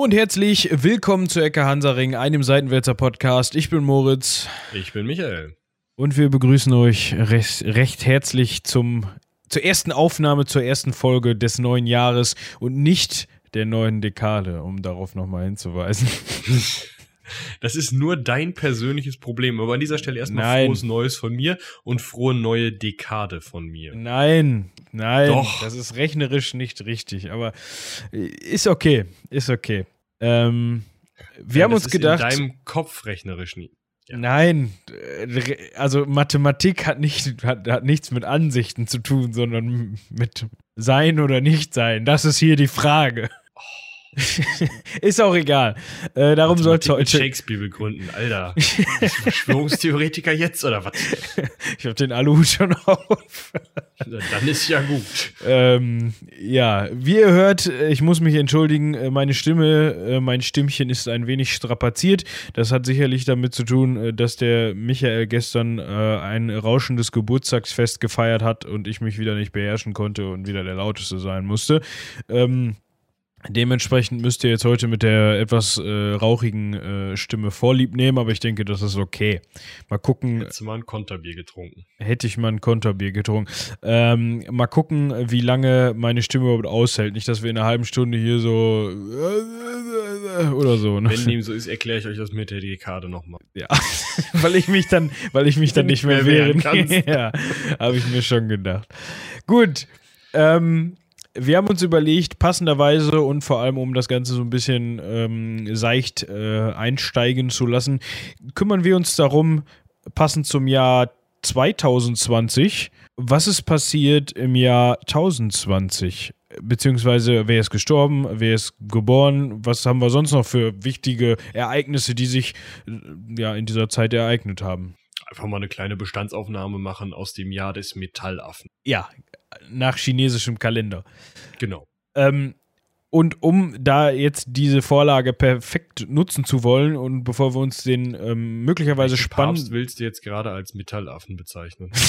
Hallo und herzlich willkommen zu Ecke Hansaring, einem Seitenwälzer Podcast. Ich bin Moritz. Ich bin Michael. Und wir begrüßen euch recht, recht herzlich zum, zur ersten Aufnahme, zur ersten Folge des neuen Jahres und nicht der neuen Dekade, um darauf nochmal hinzuweisen. Das ist nur dein persönliches Problem. Aber an dieser Stelle erstmal Nein. frohes Neues von mir und frohe neue Dekade von mir. Nein, nein, Doch. das ist rechnerisch nicht richtig, aber ist okay, ist okay. Ähm, wir Ja, haben uns gedacht, In deinem Kopf rechnerisch nie. Ja. Nein, äh, also Mathematik hat, nicht, hat, hat nichts mit Ansichten zu tun, sondern mit Sein oder Nicht-Sein. Das ist hier die Frage. ist auch egal. Äh, darum soll es heute. Shakespeare begründen. Alter. Verschwörungstheoretiker jetzt oder was? Ich habe den Aluhut schon auf. Dann ist ja gut. Ähm, ja, wie ihr hört, äh, ich muss mich entschuldigen, äh, meine Stimme, äh, mein Stimmchen ist ein wenig strapaziert. Das hat sicherlich damit zu tun, dass der Michael gestern äh, ein rauschendes Geburtstagsfest gefeiert hat und ich mich wieder nicht beherrschen konnte und wieder der Lauteste sein musste. Ähm, Dementsprechend müsst ihr jetzt heute mit der etwas äh, rauchigen äh, Stimme Vorlieb nehmen, aber ich denke, das ist okay. Mal gucken, Jetzt mal ein Konterbier getrunken. hätte ich mal ein Konterbier getrunken. Ähm, mal gucken, wie lange meine Stimme überhaupt aushält. Nicht, dass wir in einer halben Stunde hier so oder so. Ne? Wenn dem so ist, erkläre ich euch das mit der Dekade nochmal. Ja, weil ich mich dann, weil ich mich dann nicht mehr wehren kann. ja, habe ich mir schon gedacht. Gut, ähm, wir haben uns überlegt, passenderweise und vor allem, um das Ganze so ein bisschen ähm, seicht äh, einsteigen zu lassen, kümmern wir uns darum, passend zum Jahr 2020, was ist passiert im Jahr 1020? Beziehungsweise wer ist gestorben, wer ist geboren, was haben wir sonst noch für wichtige Ereignisse, die sich ja in dieser Zeit ereignet haben? Einfach mal eine kleine Bestandsaufnahme machen aus dem Jahr des Metallaffen. Ja, nach chinesischem Kalender. Genau. Ähm, und um da jetzt diese Vorlage perfekt nutzen zu wollen und bevor wir uns den ähm, möglicherweise spannend. willst du jetzt gerade als Metallaffen bezeichnen?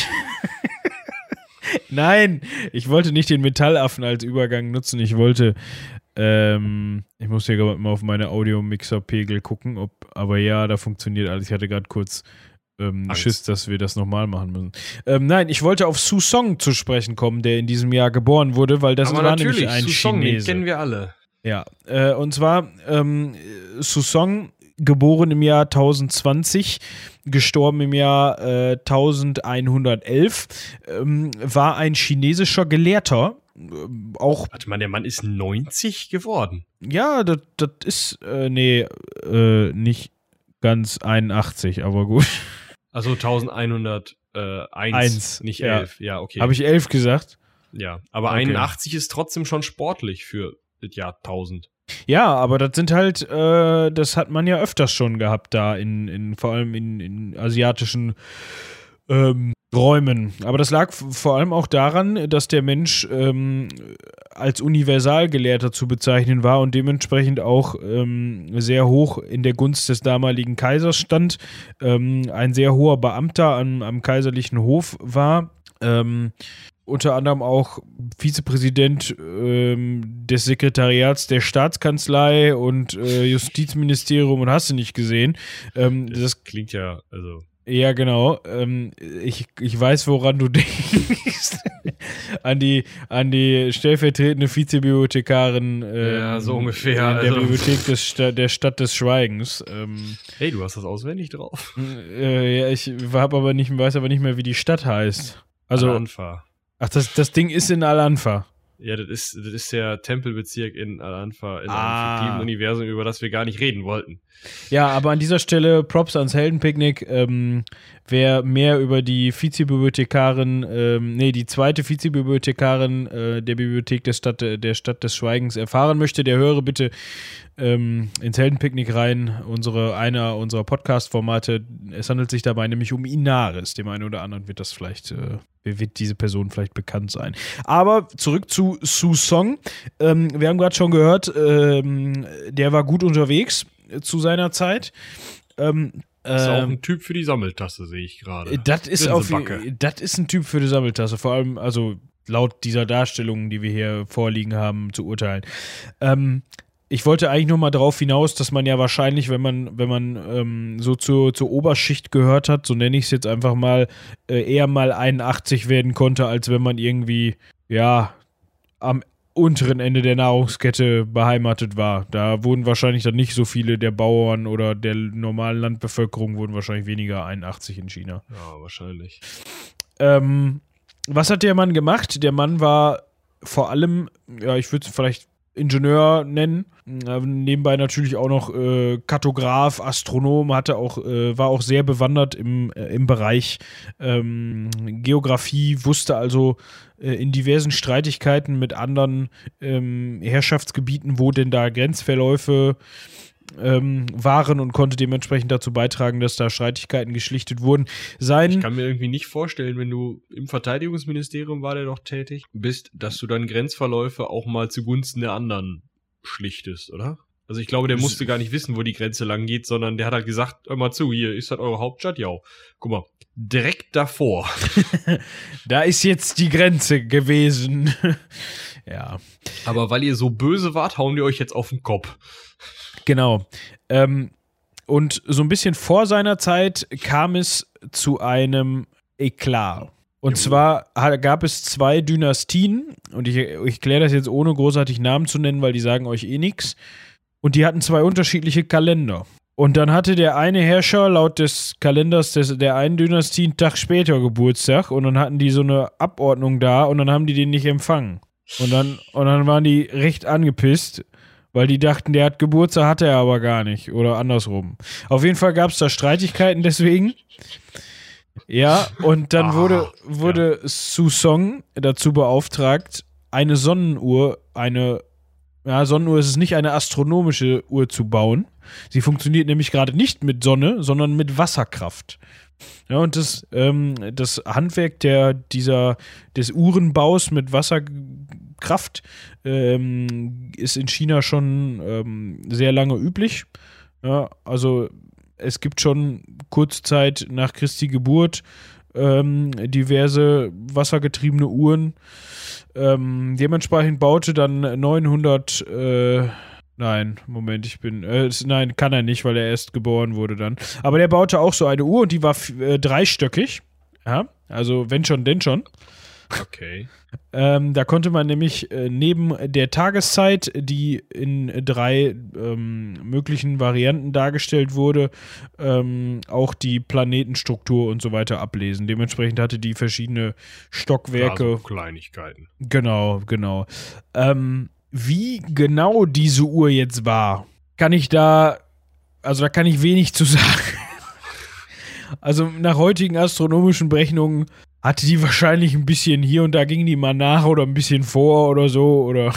Nein, ich wollte nicht den Metallaffen als Übergang nutzen. Ich wollte. Ähm, ich muss hier gerade mal auf meine Audio-Mixer-Pegel gucken, ob. Aber ja, da funktioniert alles. Ich hatte gerade kurz ähm, Angst. Schiss, dass wir das nochmal machen müssen. Ähm, nein, ich wollte auf Su Song zu sprechen kommen, der in diesem Jahr geboren wurde, weil das Aber war natürlich, nämlich ein Susong, den Chinese. kennen wir alle. Ja, äh, und zwar ähm, Susong, geboren im Jahr 1020, gestorben im Jahr äh, 1111, ähm, war ein chinesischer Gelehrter. ähm, Auch, Warte mal, der Mann ist 90 geworden. ja, das das ist, äh, nee, äh, nicht ganz 81, aber gut. Also 1101, Eins, nicht ja. 11. Ja, okay. Habe ich 11 gesagt? ja, aber Okay. 81 ist trotzdem schon sportlich für das Jahr 1000. Ja, aber das sind halt, äh, das hat man ja öfters schon gehabt da in, in vor allem in, in asiatischen ähm, Räumen. Aber das lag vor allem auch daran, dass der Mensch ähm, als Universalgelehrter zu bezeichnen war und dementsprechend auch ähm, sehr hoch in der Gunst des damaligen Kaisers stand, ähm, ein sehr hoher Beamter am, am kaiserlichen Hof war. Ähm, unter anderem auch Vizepräsident ähm, des Sekretariats der Staatskanzlei und äh, Justizministerium und hast du nicht gesehen. Das, das, klingt ja, also. Ja, genau. Ähm, ich, ich weiß, woran du denkst. an, die, an die stellvertretende Vizebibliothekarin ähm, Ja, so ungefähr, in der also. Bibliothek des Sta der Stadt des Schweigens. Ähm, Hey, du hast das auswendig drauf. äh, ja, ich hab aber nicht, weiß aber nicht mehr, wie die Stadt heißt. Also, Al-Anfa. ach, das, das Ding ist in Al-Anfa. Ja, das ist, das ist der Tempelbezirk in Al-Anfa, in Ah. einem fiktiven Universum, über das wir gar nicht reden wollten. Ja, aber an dieser Stelle Props ans Heldenpicknick. Ähm, wer mehr über die Vizebibliothekarin, ähm, nee, die zweite Vizebibliothekarin äh, der Bibliothek der Stadt, der Stadt des Schweigens erfahren möchte, der höre bitte ähm, ins Heldenpicknick rein, unsere, einer unserer Podcast-Formate. Es handelt sich dabei nämlich um Inaris. Dem einen oder anderen wird das vielleicht, äh, wird diese Person vielleicht bekannt sein. Aber zurück zu Su Song. Ähm, wir haben gerade schon gehört, ähm, der war gut unterwegs äh, zu seiner Zeit. Ähm, Das ist auch ähm, ein Typ für die Sammeltasse, sehe ich gerade. das ist auf das ist ein Typ für die Sammeltasse, vor allem also laut dieser Darstellungen, die wir hier vorliegen haben, zu urteilen. Ähm, ich wollte eigentlich nur mal darauf hinaus, dass man ja wahrscheinlich, wenn man, wenn man ähm, so zur, zur Oberschicht gehört hat, so nenne ich es jetzt einfach mal, äh, eher mal 81 werden konnte, als wenn man irgendwie, ja, am unteren Ende der Nahrungskette beheimatet war. Da wurden wahrscheinlich dann nicht so viele der Bauern oder der normalen Landbevölkerung wurden wahrscheinlich weniger 81 in China. Ja, wahrscheinlich. Ähm, was hat der Mann gemacht? Der Mann war vor allem, ja, ich würde es vielleicht Ingenieur nennen. Äh, nebenbei natürlich auch noch äh, Kartograf, Astronom, hatte auch, äh, war auch sehr bewandert im, äh, im Bereich ähm, Geografie, wusste also äh, in diversen Streitigkeiten mit anderen ähm, Herrschaftsgebieten, wo denn da Grenzverläufe ähm, waren und konnte dementsprechend dazu beitragen, dass da Streitigkeiten geschlichtet wurden. Sein ich kann mir irgendwie nicht vorstellen, wenn du im Verteidigungsministerium war der doch tätig bist, dass du dann Grenzverläufe auch mal zugunsten der anderen schlichtest, oder? Also ich glaube, der musste gar nicht wissen, wo die Grenze lang geht, sondern der hat halt gesagt, hör mal zu, hier ist halt eure Hauptstadt, ja. Guck mal, direkt davor. da ist jetzt die Grenze gewesen. ja. Aber weil ihr so böse wart, hauen die euch jetzt auf den Kopf. Genau. Ähm, und so ein bisschen vor seiner Zeit kam es zu einem Eklat. Und zwar gab es zwei Dynastien, und ich, ich kläre das jetzt ohne großartig Namen zu nennen, weil die sagen euch eh nichts. Und die hatten zwei unterschiedliche Kalender. Und dann hatte der eine Herrscher laut des Kalenders des, der einen Dynastie einen Tag später Geburtstag und dann hatten die so eine Abordnung da und dann haben die den nicht empfangen. Und dann, und dann waren die recht angepisst weil die dachten, der hat Geburtstag, hat er aber gar nicht. Oder andersrum. Auf jeden Fall gab es da Streitigkeiten deswegen. Ja, und dann ah, wurde, wurde ja. Susong dazu beauftragt, eine Sonnenuhr, eine, ja, Sonnenuhr ist es nicht, eine astronomische Uhr zu bauen. Sie funktioniert nämlich gerade nicht mit Sonne, sondern mit Wasserkraft. Ja, und das, ähm, das Handwerk der, dieser, des Uhrenbaus mit Wasserkraft ähm, ist in China schon ähm, sehr lange üblich. Ja, also es gibt schon kurz Zeit nach Christi Geburt ähm, diverse wassergetriebene Uhren. Ähm, dementsprechend baute dann 900 äh, Nein, Moment, ich bin. Äh, nein, kann er nicht, weil er erst geboren wurde dann. Aber der baute auch so eine Uhr und die war äh, dreistöckig. Ja, also wenn schon, denn schon. Okay. ähm, da konnte man nämlich äh, neben der Tageszeit, die in drei ähm, möglichen Varianten dargestellt wurde, ähm, auch die Planetenstruktur und so weiter ablesen. Dementsprechend hatte die verschiedene Stockwerke. Also Kleinigkeiten. Genau, genau. Ähm, wie genau diese Uhr jetzt war, kann ich da, also da kann ich wenig zu sagen. Also nach heutigen astronomischen Berechnungen hatte die wahrscheinlich ein bisschen hier und da ging die mal nach oder ein bisschen vor oder so oder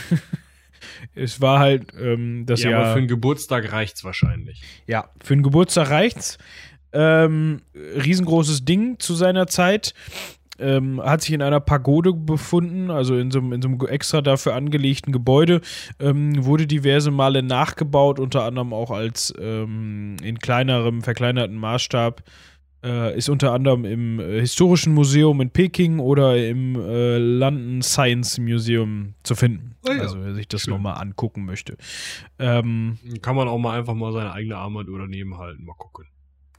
es war halt ähm, das ja, Jahr. Aber für einen Geburtstag reicht's wahrscheinlich. Ja, für einen Geburtstag reicht's. Ähm, riesengroßes Ding zu seiner Zeit ähm, hat sich in einer Pagode befunden, also in so, in so einem extra dafür angelegten Gebäude, ähm, wurde diverse Male nachgebaut, unter anderem auch als ähm, in kleinerem, verkleinerten Maßstab. Äh, ist unter anderem im äh, Historischen Museum in Peking oder im äh, London Science Museum zu finden. Oh ja. Also wer sich das nochmal angucken möchte. Ähm, Kann man auch mal einfach mal seine eigene Armbanduhr daneben halten, mal gucken.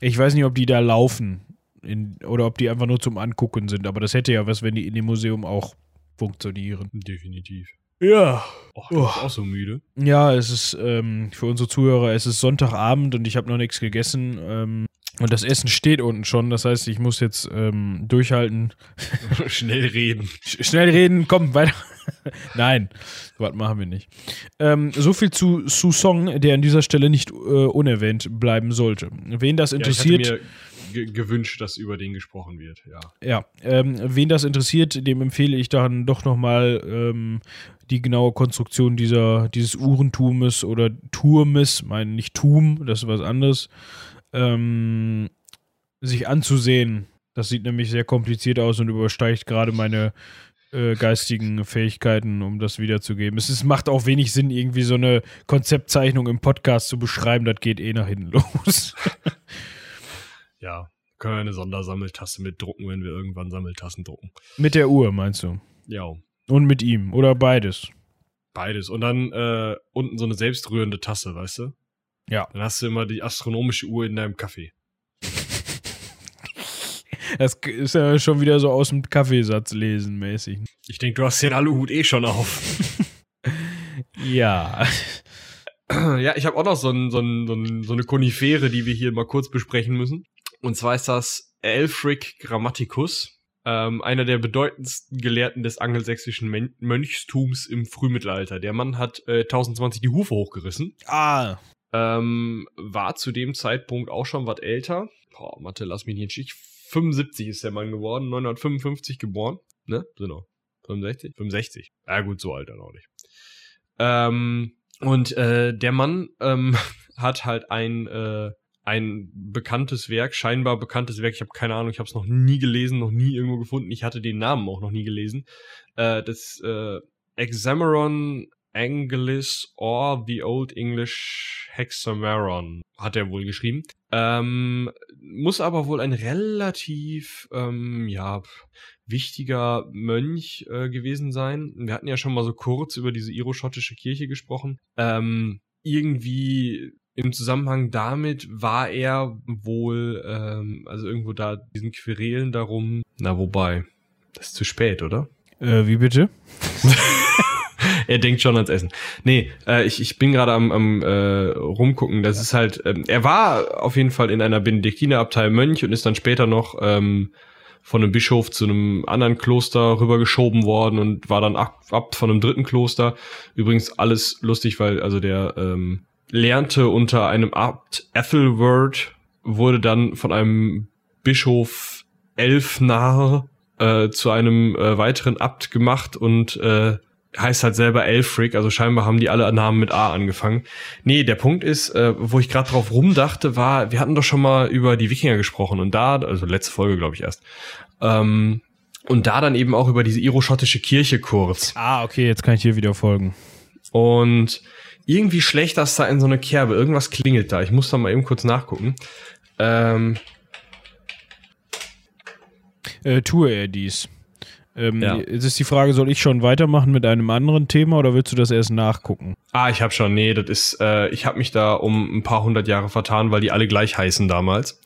Ich weiß nicht, ob die da laufen in, oder ob die einfach nur zum Angucken sind. Aber das hätte ja was, wenn die in dem Museum auch funktionieren. Definitiv. Ja. Och, oh. bist auch so müde. Ja, es ist ähm, für unsere Zuhörer, es ist Sonntagabend und ich habe noch nichts gegessen. Ähm, und das Essen steht unten schon. Das heißt, ich muss jetzt ähm, durchhalten. Schnell reden. Sch schnell reden, komm, weiter. Nein, was machen wir nicht. Ähm, so viel zu Susong, der an dieser Stelle nicht äh, unerwähnt bleiben sollte. Wen das interessiert. Ja, gewünscht, dass über den gesprochen wird, ja. Ja, ähm, wen das interessiert, dem empfehle ich dann doch nochmal ähm, die genaue Konstruktion dieser, dieses Uhrentumes oder Turmes, meine nicht Tum, das ist was anderes, ähm, sich anzusehen. Das sieht nämlich sehr kompliziert aus und übersteigt gerade meine äh, geistigen Fähigkeiten, um das wiederzugeben. Es ist, macht auch wenig Sinn, irgendwie so eine Konzeptzeichnung im Podcast zu beschreiben. Das geht eh nach hinten los. Ja, können wir eine Sondersammeltasse mit drucken, wenn wir irgendwann Sammeltassen drucken. Mit der Uhr, meinst du? Ja. Und mit ihm oder beides? Beides. Und dann äh, unten so eine selbstrührende Tasse, weißt du? Ja. Dann hast du immer die astronomische Uhr in deinem Kaffee. Das ist ja schon wieder so aus dem Kaffeesatz lesen mäßig. Ich denke, du hast den Aluhut eh schon auf. Ja. ja, ich habe auch noch so, ein, so, ein, so eine Konifere, die wir hier mal kurz besprechen müssen. Und zwar ist das Elfric Grammaticus, ähm, einer der bedeutendsten Gelehrten des angelsächsischen Men Mönchstums im Frühmittelalter. Der Mann hat äh, 1020 die Hufe hochgerissen. Ah. Ähm, war zu dem Zeitpunkt auch schon was älter. Boah, Mathe, lass mich nicht in Stich. 75 ist der Mann geworden, 955 geboren. Ne? Genau. 65? 65. Ja gut, so alt dann auch nicht. Ähm, und äh, der Mann ähm, hat halt ein äh, ein bekanntes Werk, scheinbar bekanntes Werk. Ich habe keine Ahnung, ich habe es noch nie gelesen, noch nie irgendwo gefunden. Ich hatte den Namen auch noch nie gelesen. Äh, das äh, Exameron Angelis or the Old English Hexameron hat er wohl geschrieben. Ähm, muss aber wohl ein relativ, ähm, ja, wichtiger Mönch äh, gewesen sein. Wir hatten ja schon mal so kurz über diese iroschottische Kirche gesprochen. Ähm, irgendwie im Zusammenhang damit war er wohl, ähm, also irgendwo da diesen Querelen darum, na wobei, das ist zu spät, oder? Äh, wie bitte? er denkt schon ans Essen. Nee, äh, ich, ich bin gerade am, am äh, rumgucken. Das ist halt, ähm, er war auf jeden Fall in einer Benediktinerabtei Mönch und ist dann später noch ähm, von einem Bischof zu einem anderen Kloster rübergeschoben worden und war dann Abt von einem dritten Kloster. Übrigens alles lustig, weil also der ähm, lernte unter einem Abt Ethelward, wurde dann von einem Bischof Elfnar äh, zu einem äh, weiteren Abt gemacht und äh, heißt halt selber Elfric, also scheinbar haben die alle Namen mit A angefangen. Nee, der Punkt ist, äh, wo ich gerade drauf rumdachte, war, wir hatten doch schon mal über die Wikinger gesprochen und da, also letzte Folge glaube ich erst, ähm, und da dann eben auch über diese iroschottische Kirche kurz. Ah, okay, jetzt kann ich hier wieder folgen. Und irgendwie schlecht das da in so eine Kerbe. Irgendwas klingelt da. Ich muss da mal eben kurz nachgucken. Ähm, Äh, tue er dies. Ähm, Ja. Jetzt ist die Frage, soll ich schon weitermachen mit einem anderen Thema oder willst du das erst nachgucken? ah, ich habe schon. Nee, das ist. Äh, ich habe mich da um ein paar hundert Jahre vertan, weil die alle gleich heißen damals.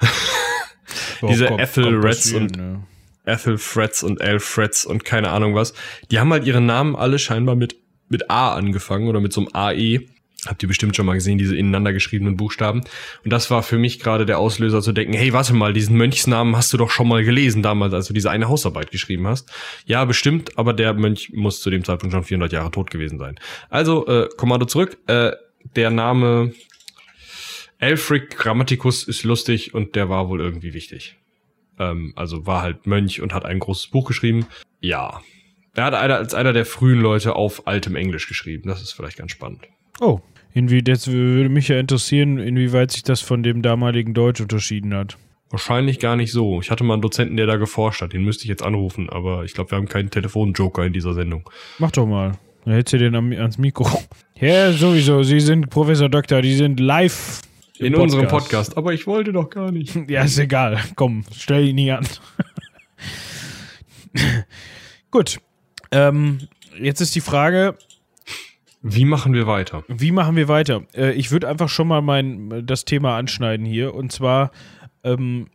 Diese kommt- Ethel kommt Reds und- ne? Ethel Freds und Elfreds und keine Ahnung was. Die haben halt ihre Namen alle scheinbar mit, mit A angefangen oder mit so einem AE. Habt ihr bestimmt schon mal gesehen, diese ineinander geschriebenen Buchstaben. Und das war für mich gerade der Auslöser zu denken, hey, warte mal, diesen Mönchsnamen hast du doch schon mal gelesen damals, als du diese eine Hausarbeit geschrieben hast. Ja, bestimmt, aber der Mönch muss zu dem Zeitpunkt schon 400 Jahre tot gewesen sein. Also, äh, Kommando zurück. Äh, der Name Elfric Grammaticus ist lustig und der war wohl irgendwie wichtig. Ähm, also war halt Mönch und hat ein großes Buch geschrieben. Ja. Er hat einer, als einer der frühen Leute auf altem Englisch geschrieben. Das ist vielleicht ganz spannend. Oh, inwie, das würde mich ja interessieren, inwieweit sich das von dem damaligen Deutsch unterschieden hat. Wahrscheinlich gar nicht so. Ich hatte mal einen Dozenten, der da geforscht hat. Den müsste ich jetzt anrufen, aber ich glaube, wir haben keinen Telefonjoker in dieser Sendung. Mach doch mal. Da hältst du den ans Mikro. Ja, sowieso. Sie sind Professor Doktor, die sind live In unserem Podcast. Aber ich wollte doch gar nicht. Ja, ist egal. Komm, stell ihn nie an. Gut. Ähm, jetzt ist die Frage, Wie machen wir weiter? wie machen wir weiter? Äh, ich würde einfach schon mal mein, das Thema anschneiden hier. Und zwar ähm,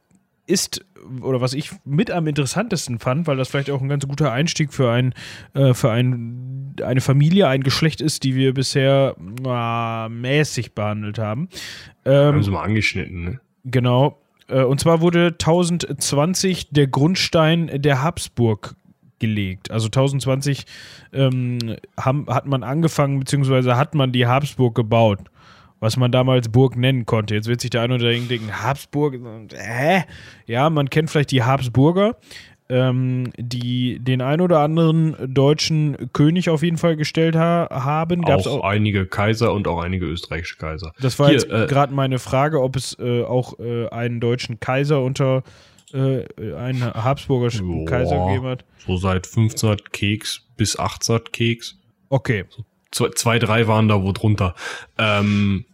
ist, oder was ich mit am interessantesten fand, weil das vielleicht auch ein ganz guter Einstieg für, ein, äh, für ein, eine Familie, ein Geschlecht ist, die wir bisher na, mäßig behandelt haben. Ähm, Haben sie mal angeschnitten, ne? Genau. Äh, Und zwar wurde 1020 der Grundstein der Habsburg gelegt. Also 1020 ähm, haben, hat man angefangen, beziehungsweise hat man die Habsburg gebaut. Was man damals Burg nennen konnte. Jetzt wird sich der eine oder andere denken, Habsburg, hä? Ja, man kennt vielleicht die Habsburger, ähm, die den ein oder anderen deutschen König auf jeden Fall gestellt ha haben. Gab's Auch, einige Kaiser und auch einige österreichische Kaiser. das war Hier, jetzt äh, gerade meine Frage, ob es äh, auch äh, einen deutschen Kaiser unter äh, einen Habsburger Joa. Kaiser gegeben hat. So seit 1500 Keks bis 1800 Keks. Okay. zwei, zwei, drei waren da wo drunter. Ähm,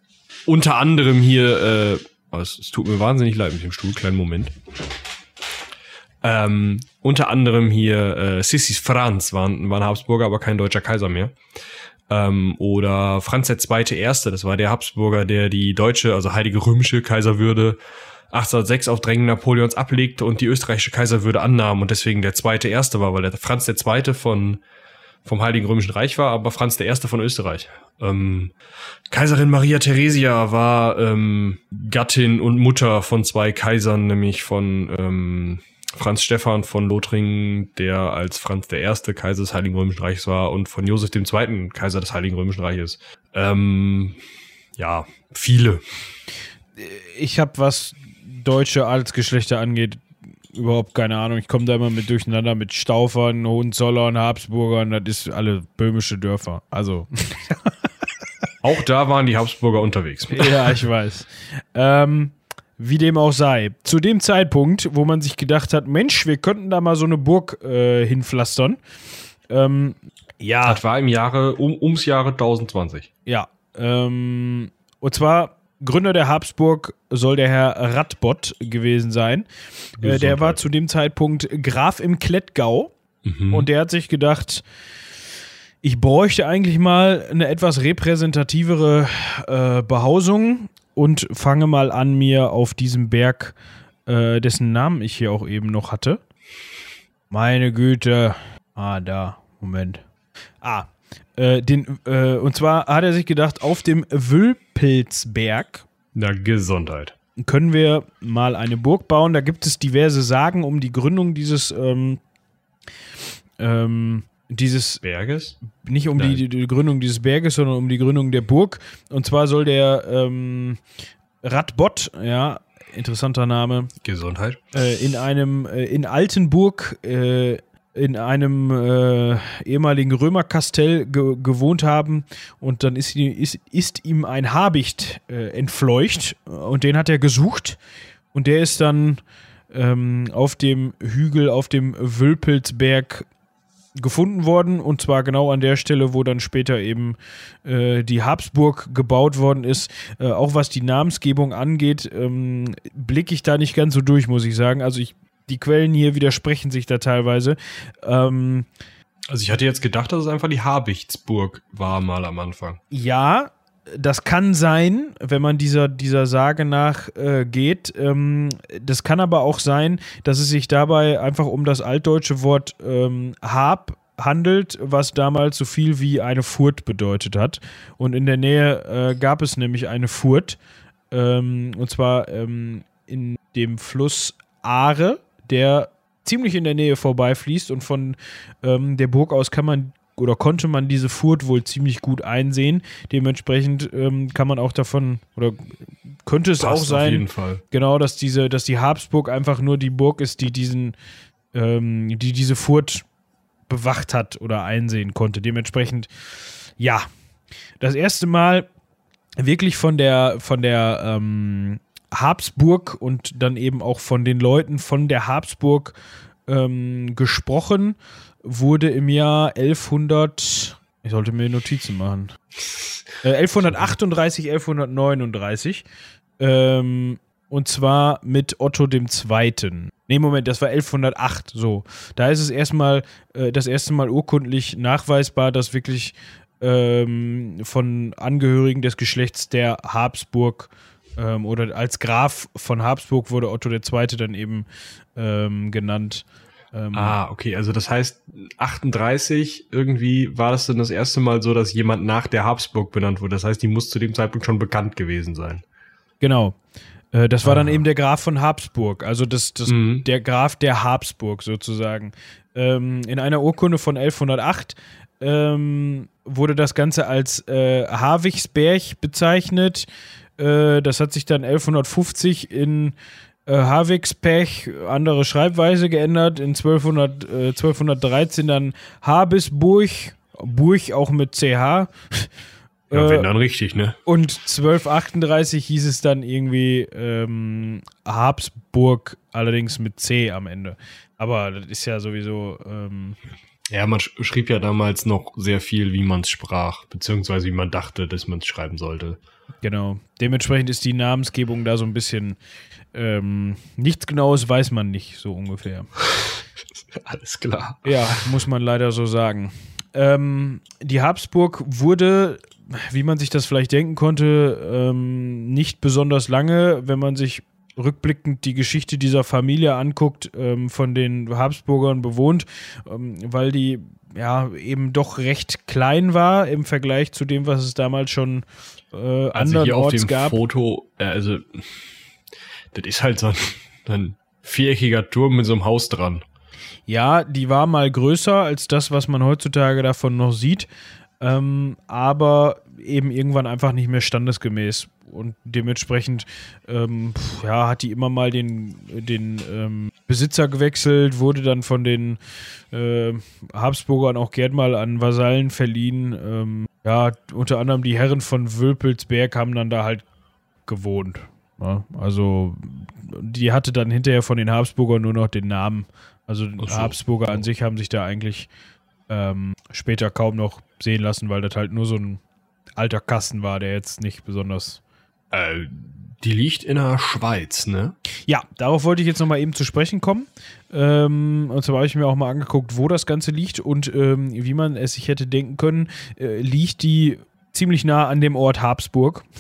unter anderem hier, äh, oh, es, es tut mir wahnsinnig leid mit dem Stuhl, kleinen Moment. Ähm, unter anderem hier äh, Sissis Franz waren, waren Habsburger, aber kein deutscher Kaiser mehr. Ähm, oder Franz der Zweite Erste, das war der Habsburger, der die deutsche, also heilige römische Kaiserwürde 1806 auf Drängen Napoleons ablegte und die österreichische Kaiserwürde annahm und deswegen der Zweite Erste war, weil der Franz der Zweite von vom Heiligen Römischen Reich war, aber Franz der Erste von Österreich. Ähm, Kaiserin Maria Theresia war ähm, Gattin und Mutter von zwei Kaisern, nämlich von ähm, Franz Stephan von Lothringen, der als Franz der Erste Kaiser des Heiligen Römischen Reichs war und von Josef dem Zweiten Kaiser des Heiligen Römischen Reiches. Ähm, ja, viele. Ich habe, was deutsche Adelsgeschlechter angeht, überhaupt keine Ahnung. Ich komme da immer mit durcheinander mit Staufern, Hohenzollern, Habsburgern. Das ist alle böhmische Dörfer. Also. Auch da waren die Habsburger unterwegs. ja, ich weiß. Ähm, wie dem auch sei. Zu dem Zeitpunkt, wo man sich gedacht hat, Mensch, wir könnten da mal so eine Burg äh, hinpflastern. Ähm, ja. Das war im Jahre, um, ums Jahre 1020. Ja. Ähm, und zwar Gründer der Habsburg soll der Herr Radbott gewesen sein. Äh, der war zu dem Zeitpunkt Graf im Klettgau. Mhm. Und der hat sich gedacht, ich bräuchte eigentlich mal eine etwas repräsentativere äh, Behausung und fange mal an, mir auf diesem Berg, äh, dessen Namen ich hier auch eben noch hatte. Meine Güte. Ah, da. Moment. Ah, äh, den, äh, und zwar hat er sich gedacht, auf dem Wülpilzberg. Na, Gesundheit. Können wir mal eine Burg bauen? Da gibt es diverse Sagen um die Gründung dieses, ähm, ähm, dieses Berges? Nicht um die, die, Gründung dieses Berges, sondern um die Gründung der Burg. Und zwar soll der ähm, Radbott, ja, interessanter Name. Gesundheit. Äh, in einem, äh, in Altenburg, äh, in einem äh, ehemaligen Römerkastell ge gewohnt haben und dann ist, ist, ist ihm ein Habicht äh, entfleucht und den hat er gesucht und der ist dann ähm, auf dem Hügel, auf dem Wülpelsberg gefunden worden und zwar genau an der Stelle, wo dann später eben äh, die Habsburg gebaut worden ist. Äh, auch was die Namensgebung angeht, ähm, blicke ich da nicht ganz so durch, muss ich sagen. Also ich die Quellen hier widersprechen sich da teilweise. Ähm, also ich hatte jetzt gedacht, dass es einfach die Habichtsburg war mal am Anfang. Ja, das kann sein, wenn man dieser, dieser Sage nach äh, geht. Ähm, das kann aber auch sein, dass es sich dabei einfach um das altdeutsche Wort ähm, Hab handelt, was damals so viel wie eine Furt bedeutet hat. Und in der Nähe äh, gab es nämlich eine Furt. Ähm, und zwar ähm, in dem Fluss Aare der ziemlich in der Nähe vorbeifließt und von ähm, der Burg aus kann man oder konnte man diese Furt wohl ziemlich gut einsehen. Dementsprechend ähm, kann man auch davon oder könnte es Passt auch sein, genau, dass diese, dass die Habsburg einfach nur die Burg ist, die diesen, ähm, die diese Furt bewacht hat oder einsehen konnte. Dementsprechend, ja, das erste Mal wirklich von der von der ähm, Habsburg und dann eben auch von den Leuten von der Habsburg ähm, gesprochen, wurde im Jahr 1100, ich sollte mir Notizen machen, äh, 1138, 1139, ähm, und zwar mit Otto dem Zweiten. Nee, Moment, das war 1108, so. Da ist es erstmal, äh, das erste Mal urkundlich nachweisbar, dass wirklich ähm, von Angehörigen des Geschlechts der Habsburg ähm, oder als Graf von Habsburg wurde Otto II. dann eben ähm, genannt. Ähm, ah, okay, also das heißt 38 irgendwie war das dann das erste Mal so, dass jemand nach der Habsburg benannt wurde. Das heißt, die muss zu dem Zeitpunkt schon bekannt gewesen sein. Genau. Äh, das war Aha. dann eben der Graf von Habsburg, also das, das mhm. der Graf der Habsburg sozusagen. Ähm, in einer Urkunde von 1108 ähm, wurde das Ganze als äh, Havichsberg bezeichnet. Äh, das hat sich dann 1150 in äh, Havixpech, andere Schreibweise geändert. In 1200, äh, 1213 dann Habisburg, Burg auch mit CH. Ja, wenn dann richtig, ne? Und 1238 hieß es dann irgendwie ähm, Habsburg, allerdings mit C am Ende. Aber das ist ja sowieso. Ähm, Ja, man schrieb ja damals noch sehr viel, wie man es sprach, beziehungsweise wie man dachte, dass man es schreiben sollte. Genau. Dementsprechend ist die Namensgebung da so ein bisschen ähm, nichts Genaues weiß man nicht, so ungefähr. Alles klar. Ja, muss man leider so sagen. Ähm, die Habsburg wurde, wie man sich das vielleicht denken konnte, ähm, nicht besonders lange, wenn man sich rückblickend die Geschichte dieser Familie anguckt, ähm, von den Habsburgern bewohnt, ähm, weil die ja eben doch recht klein war im Vergleich zu dem, was es damals schon äh, also andernorts hier auf dem gab. Foto, äh, also das ist halt so ein, ein viereckiger Turm mit so einem Haus dran. Ja, die war mal größer als das, was man heutzutage davon noch sieht, ähm, aber eben irgendwann einfach nicht mehr standesgemäß. Und dementsprechend ähm, ja, hat die immer mal den, den ähm, Besitzer gewechselt, wurde dann von den äh, Habsburgern auch gern mal an Vasallen verliehen. Ähm, ja, unter anderem die Herren von Wölpelsberg haben dann da halt gewohnt. Ja, also die hatte dann hinterher von den Habsburgern nur noch den Namen. Also so. Habsburger an sich haben sich da eigentlich ähm, später kaum noch sehen lassen, weil das halt nur so ein alter Kasten war, der jetzt nicht besonders. Äh, die liegt in der Schweiz, ne? Ja, darauf wollte ich jetzt nochmal eben zu sprechen kommen. Ähm, und zwar habe ich mir auch mal angeguckt, wo das Ganze liegt und ähm, wie man es sich hätte denken können, äh, liegt die ziemlich nah an dem Ort Habsburg.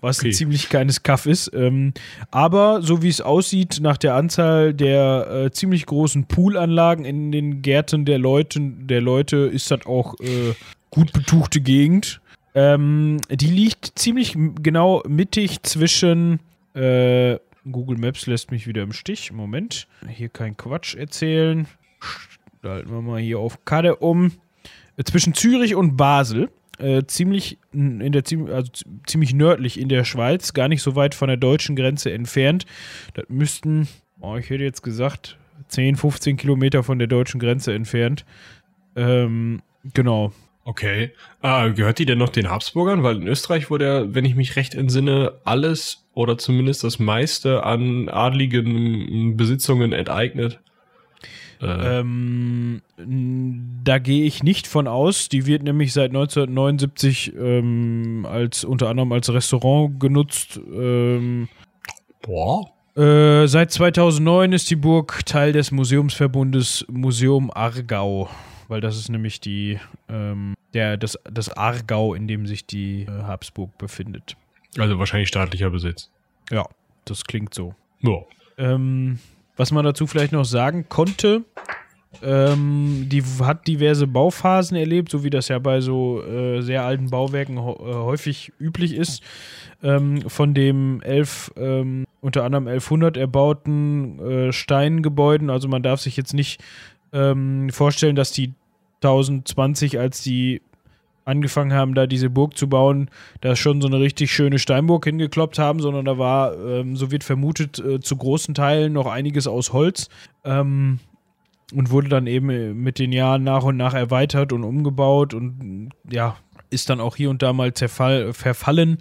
was okay. ein ziemlich kleines Kaff ist. Ähm, aber so wie es aussieht, nach der Anzahl der äh, ziemlich großen Poolanlagen in den Gärten der Leute, der Leute ist das auch äh, gut betuchte Gegend. Ähm, die liegt ziemlich genau mittig zwischen äh, Google Maps lässt mich wieder im Stich. Moment. Hier kein Quatsch erzählen. Schalten wir mal hier auf Karte um. Äh, zwischen Zürich und Basel äh, ziemlich in der also ziemlich nördlich in der Schweiz, gar nicht so weit von der deutschen Grenze entfernt. Das müssten, oh, ich hätte jetzt gesagt, 10, 15 Kilometer von der deutschen Grenze entfernt. Ähm, genau. Okay. Ah, gehört die denn noch den Habsburgern? Weil in Österreich wurde ja, wenn ich mich recht entsinne, alles oder zumindest das meiste an adligen Besitzungen enteignet. Äh. Ähm, da gehe ich nicht von aus. Die wird nämlich seit 1979 ähm, als unter anderem als Restaurant genutzt. Ähm, Boah. Äh, seit 2009 ist die Burg Teil des Museumsverbundes Museum Aargau, weil das ist nämlich die ähm, der das, das Aargau, in dem sich die äh, Habsburg befindet. Also wahrscheinlich staatlicher Besitz. Ja, das klingt so. Ja. Ähm, was man dazu vielleicht noch sagen konnte, ähm, die hat diverse Bauphasen erlebt, so wie das ja bei so äh, sehr alten Bauwerken äh, häufig üblich ist. Ähm, von dem elf, ähm, unter anderem 1100 erbauten äh, Steingebäuden, also man darf sich jetzt nicht ähm, vorstellen, dass die 1020, als die angefangen haben, da diese Burg zu bauen, da schon so eine richtig schöne Steinburg hingekloppt haben, sondern da war, ähm, so wird vermutet, äh, zu großen Teilen noch einiges aus Holz. Ähm, und wurde dann eben mit den Jahren nach und nach erweitert und umgebaut und ja, ist dann auch hier und da mal zerfall, verfallen,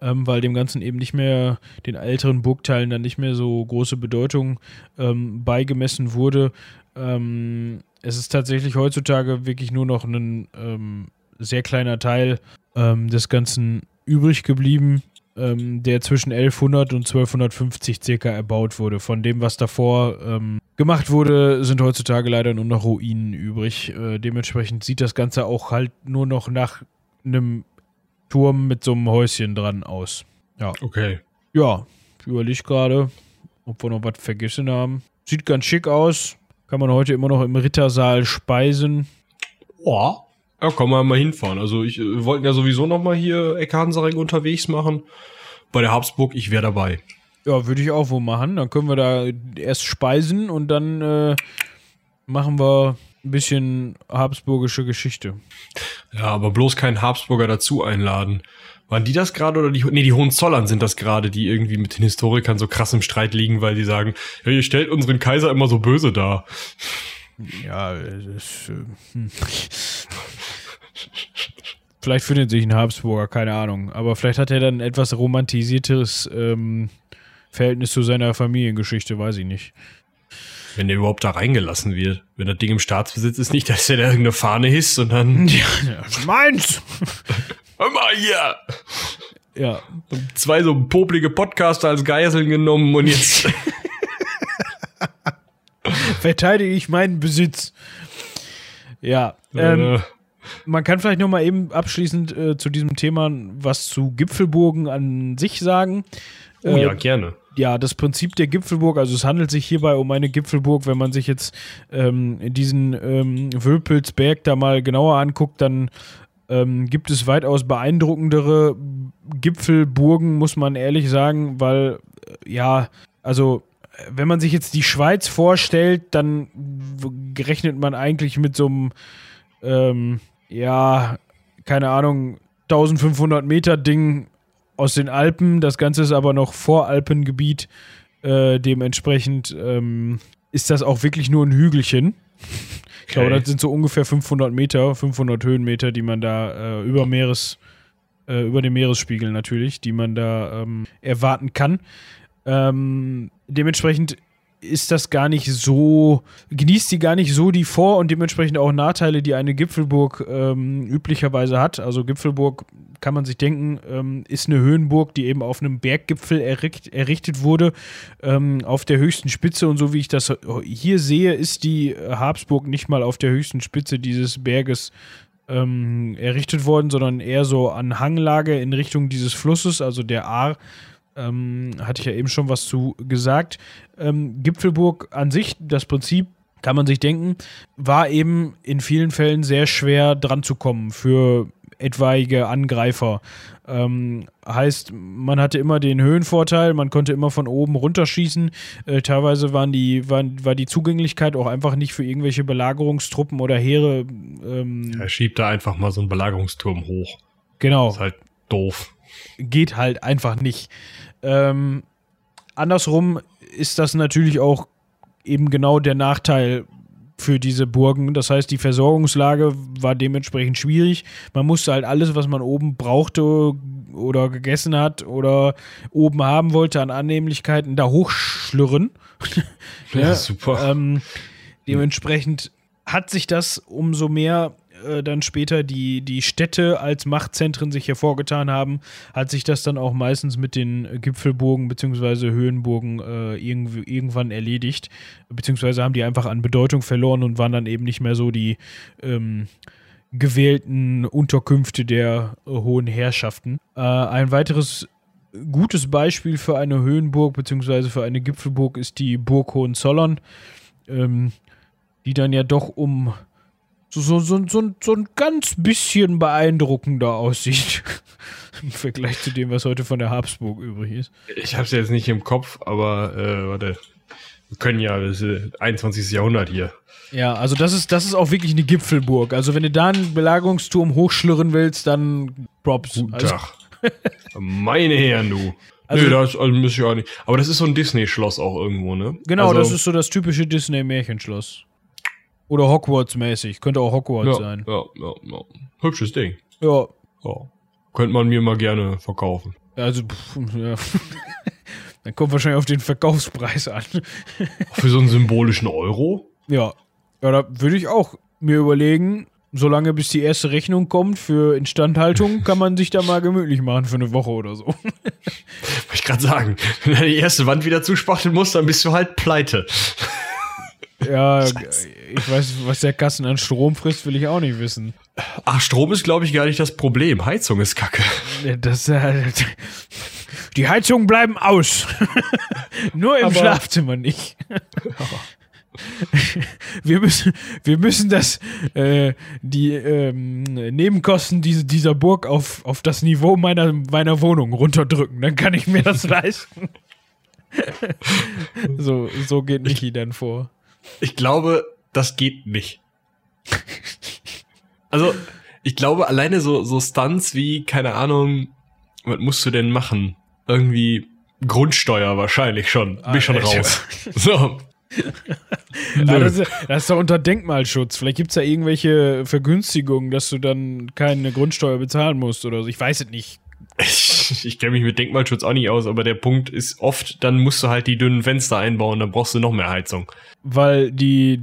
ähm, weil dem Ganzen eben nicht mehr, den älteren Burgteilen dann nicht mehr so große Bedeutung ähm, beigemessen wurde. Ähm, es ist tatsächlich heutzutage wirklich nur noch ein ähm, sehr kleiner Teil ähm, des Ganzen übrig geblieben, ähm, der zwischen 1100 und 1250 circa erbaut wurde. Von dem, was davor ähm, gemacht wurde, sind heutzutage leider nur noch Ruinen übrig. Äh, dementsprechend sieht das Ganze auch halt nur noch nach einem Turm mit so einem Häuschen dran aus. Ja. Okay. Ja, ich überlege gerade, ob wir noch was vergessen haben. Sieht ganz schick aus. Kann man heute immer noch im Rittersaal speisen. Ja. Ja, kann man mal hinfahren. Also ich äh, wollten ja sowieso noch mal hier Eckhardensaring unterwegs machen. Bei der Habsburg, ich wäre dabei. Ja, würde ich auch wohl machen. Dann können wir da erst speisen und dann äh, machen wir ein bisschen habsburgische Geschichte. Ja, aber bloß keinen Habsburger dazu einladen. Waren die das gerade oder die, nee, die Hohenzollern sind das gerade, die irgendwie mit den Historikern so krass im Streit liegen, weil die sagen, ja, ihr stellt unseren Kaiser immer so böse dar. Ja, es ist, äh, hm. Vielleicht findet sich ein Habsburger, keine Ahnung. Aber vielleicht hat er dann ein etwas romantisierteres ähm, Verhältnis zu seiner Familiengeschichte, weiß ich nicht. Wenn der überhaupt da reingelassen wird. Wenn das Ding im Staatsbesitz ist, nicht, dass der da irgendeine Fahne hisst und dann. Ja, meins! Hör mal hier! Ja. Zwei so poplige Podcaster als Geiseln genommen und jetzt. Verteidige ich meinen Besitz. Ja. Ähm, äh, man kann vielleicht noch mal eben abschließend äh, zu diesem Thema was zu Gipfelburgen an sich sagen. oh ja, Äh, gerne. ja, das Prinzip der Gipfelburg, also es handelt sich hierbei um eine Gipfelburg, wenn man sich jetzt ähm, diesen ähm, Wölpelsberg da mal genauer anguckt, dann ähm, gibt es weitaus beeindruckendere Gipfelburgen, muss man ehrlich sagen, weil, äh, ja, also äh, wenn man sich jetzt die Schweiz vorstellt, dann rechnet man eigentlich mit so einem, ähm, ja, keine Ahnung, 1500 Meter Ding aus den Alpen. Das Ganze ist aber noch Voralpengebiet. Äh, dementsprechend ähm, ist das auch wirklich nur ein Hügelchen. Ich glaube, das sind so ungefähr 500 Meter, 500 Höhenmeter, die man da äh, über Meeres, äh, über dem Meeresspiegel natürlich, die man da ähm, erwarten kann. Ähm, dementsprechend ist das gar nicht so, genießt die gar nicht so die Vor- und dementsprechend auch Nachteile, die eine Gipfelburg ähm, üblicherweise hat. Also Gipfelburg kann man sich denken, ähm, ist eine Höhenburg, die eben auf einem Berggipfel erricht, errichtet wurde, ähm, auf der höchsten Spitze. Und so wie ich das hier sehe, ist die Habsburg nicht mal auf der höchsten Spitze dieses Berges ähm, errichtet worden, sondern eher so an Hanglage in Richtung dieses Flusses, also der Ahr. Ähm, hatte ich ja eben schon was zu gesagt. Ähm, Gipfelburg an sich, das Prinzip, kann man sich denken, war eben in vielen Fällen sehr schwer dran zu kommen für etwaige Angreifer. Ähm, heißt, man hatte immer den Höhenvorteil, man konnte immer von oben runterschießen. Äh, teilweise waren die, waren, war die Zugänglichkeit auch einfach nicht für irgendwelche Belagerungstruppen oder Heere. Ähm, Er schiebt da einfach mal so einen Belagerungsturm hoch. genau. Ist halt doof. Geht halt einfach nicht. Ähm, andersrum ist das natürlich auch eben genau der Nachteil für diese Burgen. Das heißt, die Versorgungslage war dementsprechend schwierig. Man musste halt alles, was man oben brauchte oder gegessen hat oder oben haben wollte an Annehmlichkeiten, da hochschlürren. Ja, super. Ähm, dementsprechend hat sich das umso mehr äh, dann später die, die Städte als Machtzentren sich hervorgetan haben, hat sich das dann auch meistens mit den Gipfelburgen bzw. Höhenburgen äh, irgendwie, irgendwann erledigt. Beziehungsweise haben die einfach an Bedeutung verloren und waren dann eben nicht mehr so die ähm, gewählten Unterkünfte der äh, hohen Herrschaften. Äh, ein weiteres gutes Beispiel für eine Höhenburg bzw. für eine Gipfelburg ist die Burg Hohenzollern, ähm, die dann ja doch um so, so, so, so, so ein ganz bisschen beeindruckender aussieht im Vergleich zu dem, was heute von der Habsburg übrig ist. Ich hab's jetzt nicht im Kopf, aber äh, warte. Wir können ja, das ist 21. Jahrhundert hier. Ja, also das ist, das ist auch wirklich eine Gipfelburg. Also wenn du da einen Belagerungsturm hochschlürren willst, dann Props. Guten also, Tag. Meine Herren, du. Also- Nö, das also, müsst ihr auch nicht. Aber das ist so ein Disney-Schloss auch irgendwo, ne? Genau, also, das ist so das typische Disney-Märchenschloss. Oder Hogwarts-mäßig. Könnte auch Hogwarts ja, sein. Ja, ja, ja. Hübsches Ding. Ja, Ja. Könnte man mir mal gerne verkaufen. also, pff, ja. Dann kommt wahrscheinlich auf den Verkaufspreis an. Für so einen symbolischen Euro? Ja. Ja, da würde ich auch mir überlegen, solange bis die erste Rechnung kommt für Instandhaltung, kann man sich da mal gemütlich machen für eine Woche oder so. Wollte ich gerade sagen. Wenn du die erste Wand wieder zuspachteln musst, dann bist du halt pleite. Ja, ich weiß, was der Kasten an Strom frisst, will ich auch nicht wissen. Ach, Strom ist, glaube ich, gar nicht das Problem. Heizung ist kacke. Das, äh, die Heizungen bleiben aus. Nur im Aber- Schlafzimmer nicht. wir, müssen, wir müssen das, äh, die ähm, Nebenkosten diese, dieser Burg auf, auf das Niveau meiner, meiner Wohnung runterdrücken. Dann kann ich mir das leisten. so, so geht Michi dann vor. Ich glaube, das geht nicht. Also, ich glaube, alleine so, so Stunts wie, keine Ahnung, was musst du denn machen? Irgendwie Grundsteuer wahrscheinlich schon. Bin ich schon Alter. raus. So. Ja, das, ist, das ist doch unter Denkmalschutz. Vielleicht gibt es da irgendwelche Vergünstigungen, dass du dann keine Grundsteuer bezahlen musst oder so. Ich weiß es nicht. Ich, ich kenne mich mit Denkmalschutz auch nicht aus, aber der Punkt ist oft, dann musst du halt die dünnen Fenster einbauen, dann brauchst du noch mehr Heizung. Weil die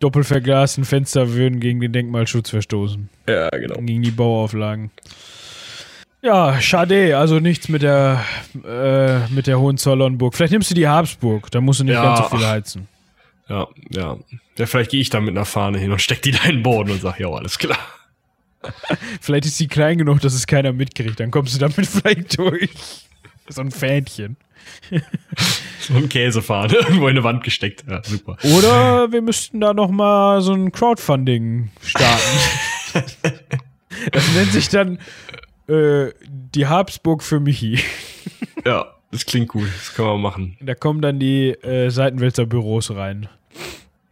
doppelverglasten Fenster würden gegen den Denkmalschutz verstoßen. Ja, genau. Gegen die Bauauflagen. Ja, schade, also nichts mit der, äh, mit der Hohenzollernburg. Vielleicht nimmst du die Habsburg, da musst du nicht Ja, ganz so viel heizen. Ja, ja. Ja, vielleicht gehe ich da mit einer Fahne hin und steck die da in den Boden und sag, ja, alles klar. Vielleicht ist sie klein genug, dass es keiner mitkriegt. Dann kommst du damit vielleicht durch. So ein Fähnchen. So ein Käsefahne irgendwo in eine Wand gesteckt. Ja, super. Oder wir müssten da noch mal so ein Crowdfunding starten. das nennt sich dann äh, die Habsburg für Michi. Ja, das klingt gut. Das können wir machen. Da kommen dann die äh, Seitenwälzer Büros rein.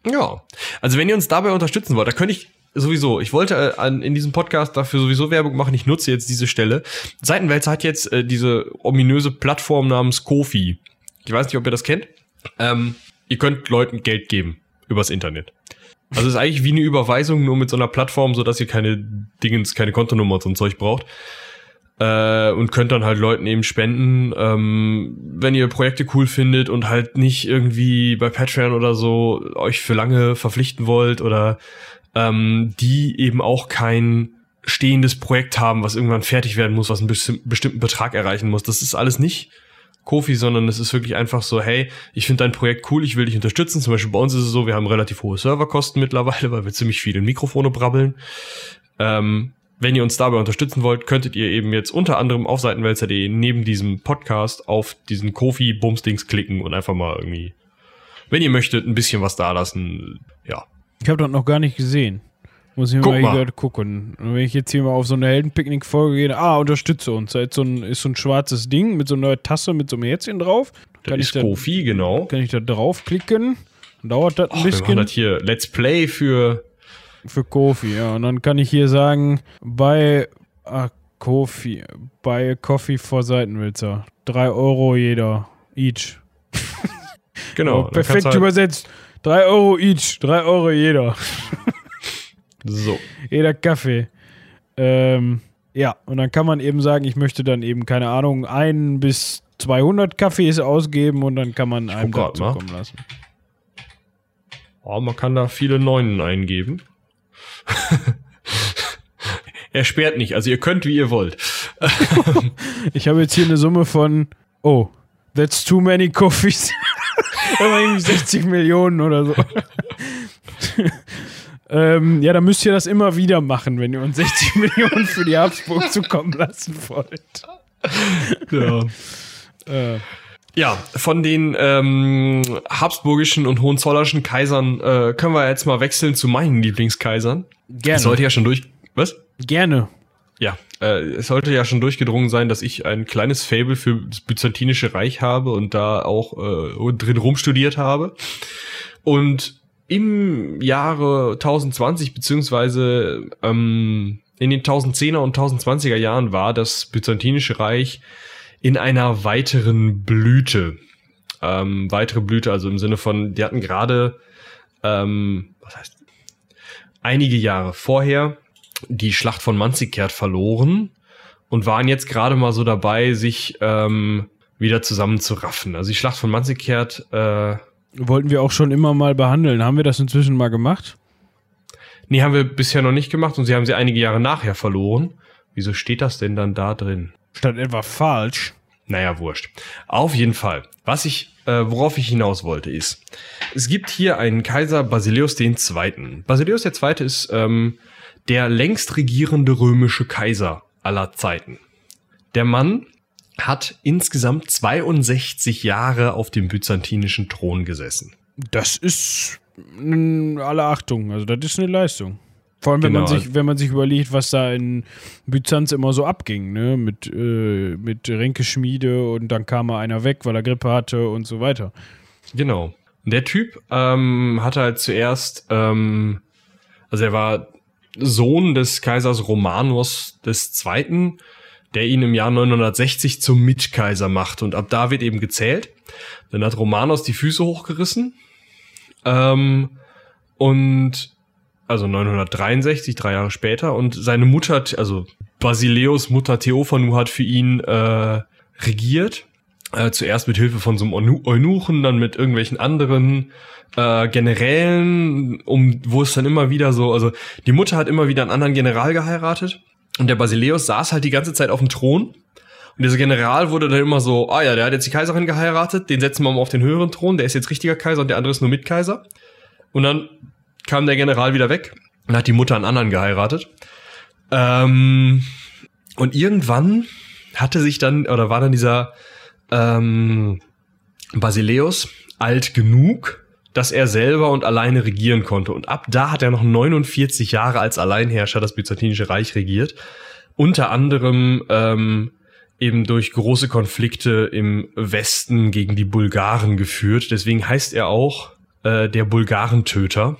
Ja. Also wenn ihr uns dabei unterstützen wollt, da könnte ich sowieso, ich wollte äh, an, in diesem Podcast dafür sowieso Werbung machen, ich nutze jetzt diese Stelle. Seitenwälzer hat jetzt äh, diese ominöse Plattform namens Kofi. Ich weiß nicht, ob ihr das kennt. Ähm, ihr könnt Leuten Geld geben übers Internet. Also es ist eigentlich wie eine Überweisung, nur mit so einer Plattform, so dass ihr keine Dingens, keine Kontonummer und so ein Zeug braucht. Äh, und könnt dann halt Leuten eben spenden, ähm, wenn ihr Projekte cool findet und halt nicht irgendwie bei Patreon oder so euch für lange verpflichten wollt oder ähm, die eben auch kein stehendes Projekt haben, was irgendwann fertig werden muss, was einen besti- bestimmten Betrag erreichen muss. Das ist alles nicht Kofi, sondern es ist wirklich einfach so, hey, ich finde dein Projekt cool, ich will dich unterstützen. Zum Beispiel bei uns ist es so, wir haben relativ hohe Serverkosten mittlerweile, weil wir ziemlich viel in Mikrofone brabbeln. Ähm, wenn ihr uns dabei unterstützen wollt, könntet ihr eben jetzt unter anderem auf seitenwälzer.de neben diesem Podcast auf diesen Kofi-Bumsdings klicken und einfach mal irgendwie, wenn ihr möchtet, ein bisschen was da lassen. Ja. Ich habe das noch gar nicht gesehen. Muss ich Guck mal, mal. gucken. Und wenn ich jetzt hier mal auf so eine Heldenpicknick-Folge gehe, ah, unterstütze uns. Da ist so, ein, ist so ein schwarzes Ding mit so einer Tasse mit so einem Herzchen drauf. Das Kann ist ich da, Kofi, genau. kann ich da draufklicken. Dann dauert das ein Och, wir machen bisschen das hier Let's Play für für Kofi, ja. Und dann kann ich hier sagen, bei ah, Kofi, bei Coffee vor Seitenwälzer. Drei Euro jeder. Each. genau. Oh, perfekt du übersetzt. Drei Euro each. Drei Euro jeder. So. Jeder Kaffee. Ähm, ja, und dann kann man eben sagen, ich möchte dann eben, keine Ahnung, ein bis 200 Kaffees ausgeben und dann kann man einem grad mal. dazu kommen lassen. Oh, man kann da viele Neunen eingeben. er sperrt nicht, also ihr könnt, wie ihr wollt. Ich habe jetzt hier eine Summe von, oh, that's too many coffees. Irgendwie 60 Millionen oder so. ähm, ja, dann müsst ihr das immer wieder machen, wenn ihr uns 60 Millionen für die Habsburg zukommen lassen wollt. Ja. Äh, Ja, von den ähm, habsburgischen und hohenzollerischen Kaisern äh, können wir jetzt mal wechseln zu meinen Lieblingskaisern. gerne. Es sollte ja schon durch. Was? gerne. Ja, äh, es sollte ja schon durchgedrungen sein, dass ich ein kleines Fable für das Byzantinische Reich habe und da auch äh, drin rumstudiert habe. Und im Jahre 1020 beziehungsweise ähm, in den 1010er und 1020er Jahren war das Byzantinische Reich in einer weiteren Blüte. Ähm, weitere Blüte, also im Sinne von, die hatten gerade, ähm, was heißt, einige Jahre vorher die Schlacht von Manzikert verloren und waren jetzt gerade mal so dabei, sich ähm, wieder zusammenzuraffen. Also die Schlacht von Manzikert, äh, Wollten wir auch schon immer mal behandeln. Haben wir das inzwischen mal gemacht? nee, haben wir bisher noch nicht gemacht und sie haben sie einige Jahre nachher verloren. Wieso steht das denn dann da drin? Statt etwa falsch. Naja, wurscht. Auf jeden Fall. Was ich, äh, worauf ich hinaus wollte, ist, es gibt hier einen Kaiser Basileus II. Basileus II. ist ähm, der längst regierende römische Kaiser aller Zeiten. Der Mann hat insgesamt 62 Jahre auf dem byzantinischen Thron gesessen. Das ist alle Achtung. Also, das ist eine Leistung. Vor allem, wenn, man Genau. sich, wenn man sich überlegt, was da in Byzanz immer so abging, ne? Mit, äh, mit Ränkeschmiede und dann kam mal einer weg, weil er Grippe hatte und so weiter. Genau. Der Typ ähm, hatte halt zuerst, ähm, also er war Sohn des Kaisers Romanos Zweiten, der ihn im Jahr 960 zum Mitkaiser macht. Und ab da wird eben gezählt. Dann hat Romanos die Füße hochgerissen. Ähm, und also 963, drei Jahre später. Und seine Mutter, also Basileus Mutter Theophanu hat für ihn äh, regiert. Äh, zuerst mit Hilfe von so einem Eunuchen, dann mit irgendwelchen anderen äh, Generälen, um wo es dann immer wieder so, also die Mutter hat immer wieder einen anderen General geheiratet und der Basileus saß halt die ganze Zeit auf dem Thron. Und dieser General wurde dann immer so, ah ja, der hat jetzt die Kaiserin geheiratet, den setzen wir mal auf den höheren Thron, der ist jetzt richtiger Kaiser und der andere ist nur Mitkaiser. Und dann kam der General wieder weg und hat die Mutter einen anderen geheiratet. Ähm, und irgendwann hatte sich dann, oder war dann dieser ähm, Basileus alt genug, dass er selber und alleine regieren konnte. Und ab da hat er noch 49 Jahre als Alleinherrscher das Byzantinische Reich regiert. Unter anderem ähm, eben durch große Konflikte im Westen gegen die Bulgaren geführt. Deswegen heißt er auch äh, der Bulgarentöter.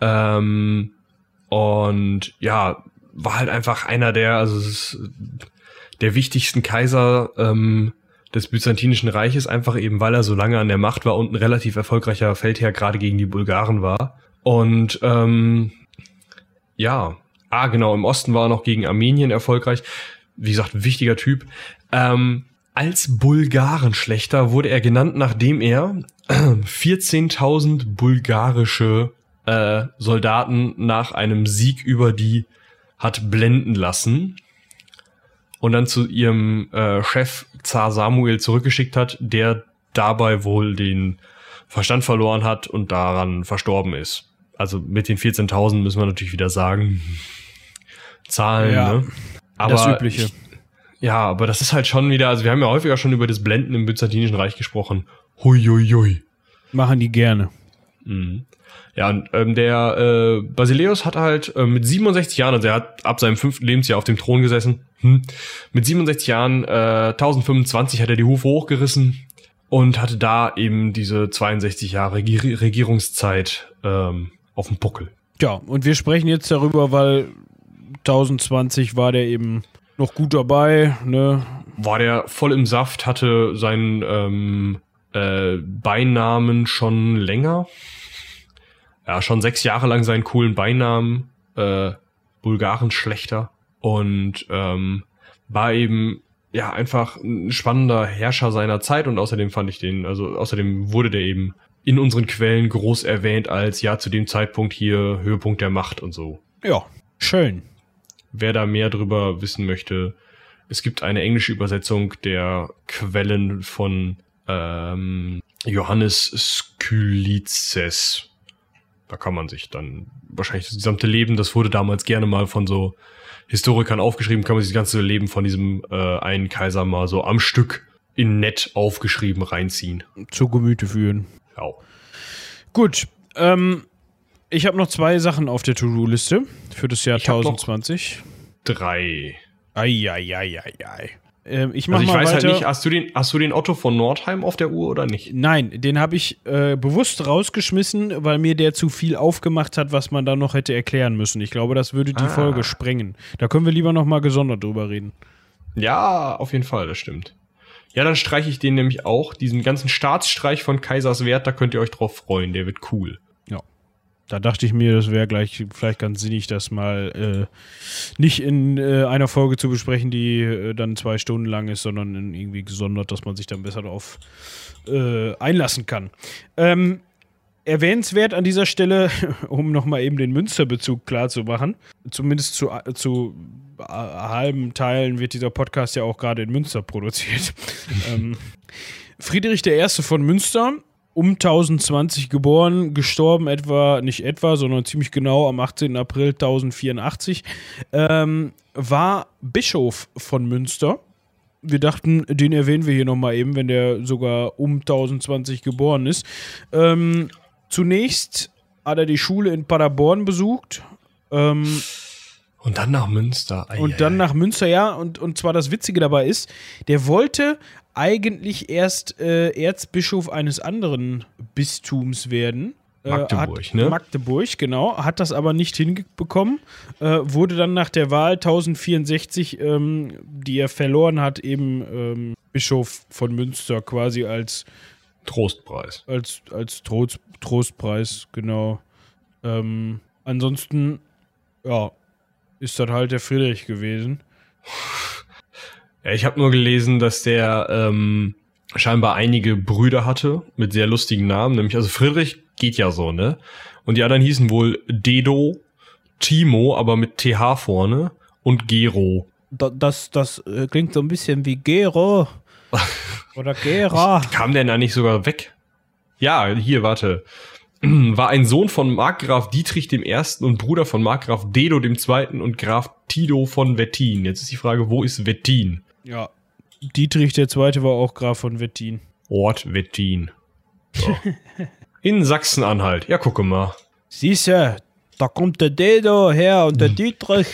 Ähm, und ja, war halt einfach einer der, also der wichtigsten Kaiser ähm, des Byzantinischen Reiches, einfach eben weil er so lange an der Macht war und ein relativ erfolgreicher Feldherr gerade gegen die Bulgaren war. Und ähm, ja, ah genau, im Osten war er noch gegen Armenien erfolgreich. Wie gesagt, ein wichtiger Typ. Ähm, als Bulgarenschlechter wurde er genannt, nachdem er 14.000 bulgarische äh, Soldaten nach einem Sieg über die hat blenden lassen und dann zu ihrem äh, Chef Zar Samuel zurückgeschickt hat, der dabei wohl den Verstand verloren hat und daran verstorben ist. Also mit den 14.000 müssen wir natürlich wieder sagen, Zahlen, ja, ne? Aber das Übliche. Ich, ja, aber das ist halt schon wieder, also wir haben ja häufiger schon über das Blenden im Byzantinischen Reich gesprochen. Hui, hui, hui. Machen die gerne. Mhm. Ja, und ähm, der äh, Basileus hat halt äh, mit 67 Jahren, also er hat ab seinem fünften Lebensjahr auf dem Thron gesessen. Hm. Mit 67 Jahren, äh, 1025 hat er die Hufe hochgerissen und hatte da eben diese 62 Jahre Regier Regierungszeit ähm, auf dem Puckel. Ja, und wir sprechen jetzt darüber, weil 1020 war der eben noch gut dabei, ne? War der voll im Saft, hatte seinen ähm, äh, Beinamen schon länger ja, schon sechs Jahre lang seinen coolen Beinamen, äh, Bulgarenschlechter und ähm, war eben ja einfach ein spannender Herrscher seiner Zeit und außerdem fand ich den, also außerdem wurde der eben in unseren Quellen groß erwähnt als ja zu dem Zeitpunkt hier Höhepunkt der Macht und so. Ja, schön. Wer da mehr drüber wissen möchte, es gibt eine englische Übersetzung der Quellen von ähm, Johannes Skylizes da kann man sich dann wahrscheinlich das gesamte Leben, das wurde damals gerne mal von so Historikern aufgeschrieben, kann man sich das ganze Leben von diesem äh, einen Kaiser mal so am Stück in nett aufgeschrieben reinziehen. Zu Gemüte führen. Ja. Gut, ähm, ich habe noch zwei Sachen auf der To-Do-Liste für das Jahr ich 1020. Drei. Eieieiei. Ähm, ich mach also ich mal weiß halt weiter. halt nicht, hast du, den, hast du den Otto von Nordheim auf der Uhr oder nicht? Nein, den habe ich äh, bewusst rausgeschmissen, weil mir der zu viel aufgemacht hat, was man da noch hätte erklären müssen. Ich glaube, das würde die ah. Folge sprengen. Da können wir lieber noch mal gesondert drüber reden. Ja, auf jeden Fall, das stimmt. Ja, dann streiche ich den nämlich auch. Diesen ganzen Staatsstreich von Kaiserswerth, da könnt ihr euch drauf freuen. Der wird cool. Da dachte ich mir, das wäre gleich vielleicht ganz sinnig, das mal äh, nicht in äh, einer Folge zu besprechen, die äh, dann zwei Stunden lang ist, sondern irgendwie gesondert, dass man sich dann besser darauf äh, einlassen kann. Ähm, erwähnenswert an dieser Stelle, um nochmal eben den Münsterbezug klar zu machen, zumindest zu, zu äh, halben Teilen wird dieser Podcast ja auch gerade in Münster produziert. ähm, Friedrich I. von Münster um 1020 geboren, gestorben etwa, nicht etwa, sondern ziemlich genau am 18. April 1084, ähm, war Bischof von Münster. Wir dachten, den erwähnen wir hier nochmal eben, wenn der sogar um 1020 geboren ist. Ähm, zunächst hat er die Schule in Paderborn besucht. Ähm, und dann nach Münster. Ei, und dann ei. nach Münster, ja. Und, und zwar das Witzige dabei ist, der wollte eigentlich erst äh, Erzbischof eines anderen Bistums werden. Äh, Magdeburg, hat, ne? Magdeburg, genau. Hat das aber nicht hinbekommen. Äh, wurde dann nach der Wahl 1064, ähm, die er verloren hat, eben ähm, Bischof von Münster quasi als Trostpreis. Als, als Trost, Trostpreis, genau. Ähm, ansonsten, ja, ist das halt der Friedrich gewesen. Ja, ich habe nur gelesen, dass der ähm, scheinbar einige Brüder hatte mit sehr lustigen Namen, nämlich also Friedrich geht ja so, ne? Und die anderen hießen wohl Dedo, Timo, aber mit TH vorne und Gero. Da, das, das äh, klingt so ein bisschen wie Gero. Oder Gera. Kam der da nicht sogar weg? Ja, hier, warte. War ein Sohn von Markgraf Dietrich dem Ersten und Bruder von Markgraf Dedo dem Zweiten und Graf Tido von Wettin. Jetzt ist die Frage, wo ist Wettin? Ja. Dietrich der Zweite war auch Graf von Wettin. Ort Wettin. So. In Sachsen-Anhalt. Ja, gucke mal. Siehste, da kommt der Dedo her und der Dietrich.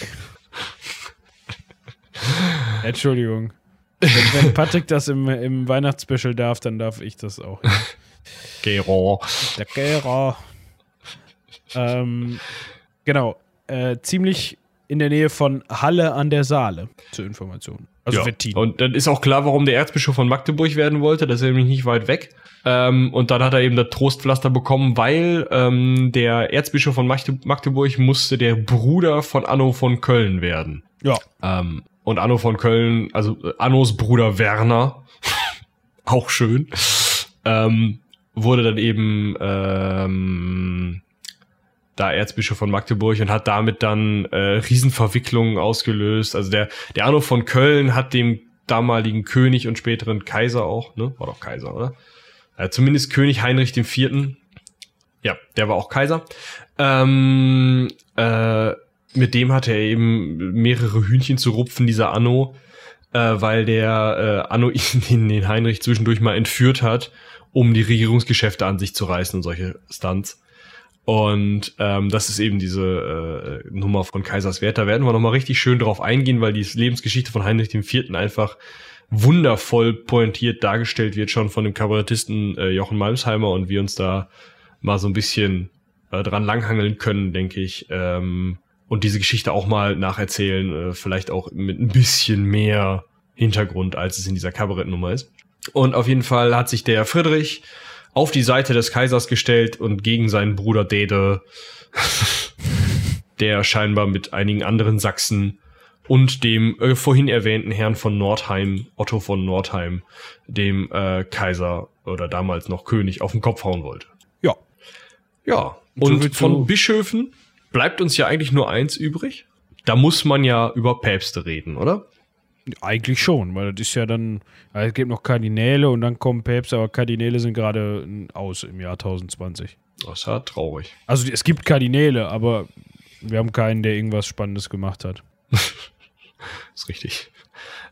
Entschuldigung. Wenn, wenn Patrick das im, im Weihnachtsspecial darf, dann darf ich das auch. Gero. Der Gera. Ähm, genau. Äh, ziemlich in der Nähe von Halle an der Saale, zur Information. Also ja. Wettin. Und dann ist auch klar, warum der Erzbischof von Magdeburg werden wollte. Das ist nämlich nicht weit weg. Ähm, und dann hat er eben das Trostpflaster bekommen, weil ähm, der Erzbischof von Magde Magdeburg musste der Bruder von Anno von Köln werden. Ja. Ähm, und Anno von Köln, also äh, Annos Bruder Werner, auch schön, ähm, wurde dann eben ähm, da Erzbischof von Magdeburg und hat damit dann äh, Riesenverwicklungen ausgelöst. Also der, der Anno von Köln hat dem damaligen König und späteren Kaiser auch, ne? War doch Kaiser, oder? Äh, zumindest König Heinrich IV. Ja, der war auch Kaiser. Ähm, äh, mit dem hatte er eben mehrere Hühnchen zu rupfen, dieser Anno, äh, weil der äh, Anno ihn, den Heinrich zwischendurch mal entführt hat, um die Regierungsgeschäfte an sich zu reißen und solche Stunts. Und ähm, das ist eben diese äh, Nummer von Kaiserswerth. Da werden wir nochmal richtig schön drauf eingehen, weil die Lebensgeschichte von Heinrich IV. einfach wundervoll pointiert dargestellt wird, schon von dem Kabarettisten äh, Jochen Malmsheimer und wir uns da mal so ein bisschen äh, dran langhangeln können, denke ich. Ähm, und diese Geschichte auch mal nacherzählen, äh, vielleicht auch mit ein bisschen mehr Hintergrund, als es in dieser Kabarettnummer ist. Und auf jeden Fall hat sich der Friedrich auf die Seite des Kaisers gestellt und gegen seinen Bruder Dede, der scheinbar mit einigen anderen Sachsen und dem äh, vorhin erwähnten Herrn von Nordheim, Otto von Nordheim, dem äh, Kaiser oder damals noch König, auf den Kopf hauen wollte. Ja. Ja. Und von Bischöfen bleibt uns ja eigentlich nur eins übrig. Da muss man ja über Päpste reden, oder? Eigentlich schon, weil das ist ja dann, es gibt noch Kardinäle und dann kommen Päpste, aber Kardinäle sind gerade aus im Jahr 1020. Das ist ja traurig. Also es gibt Kardinäle, aber wir haben keinen, der irgendwas Spannendes gemacht hat. ist richtig.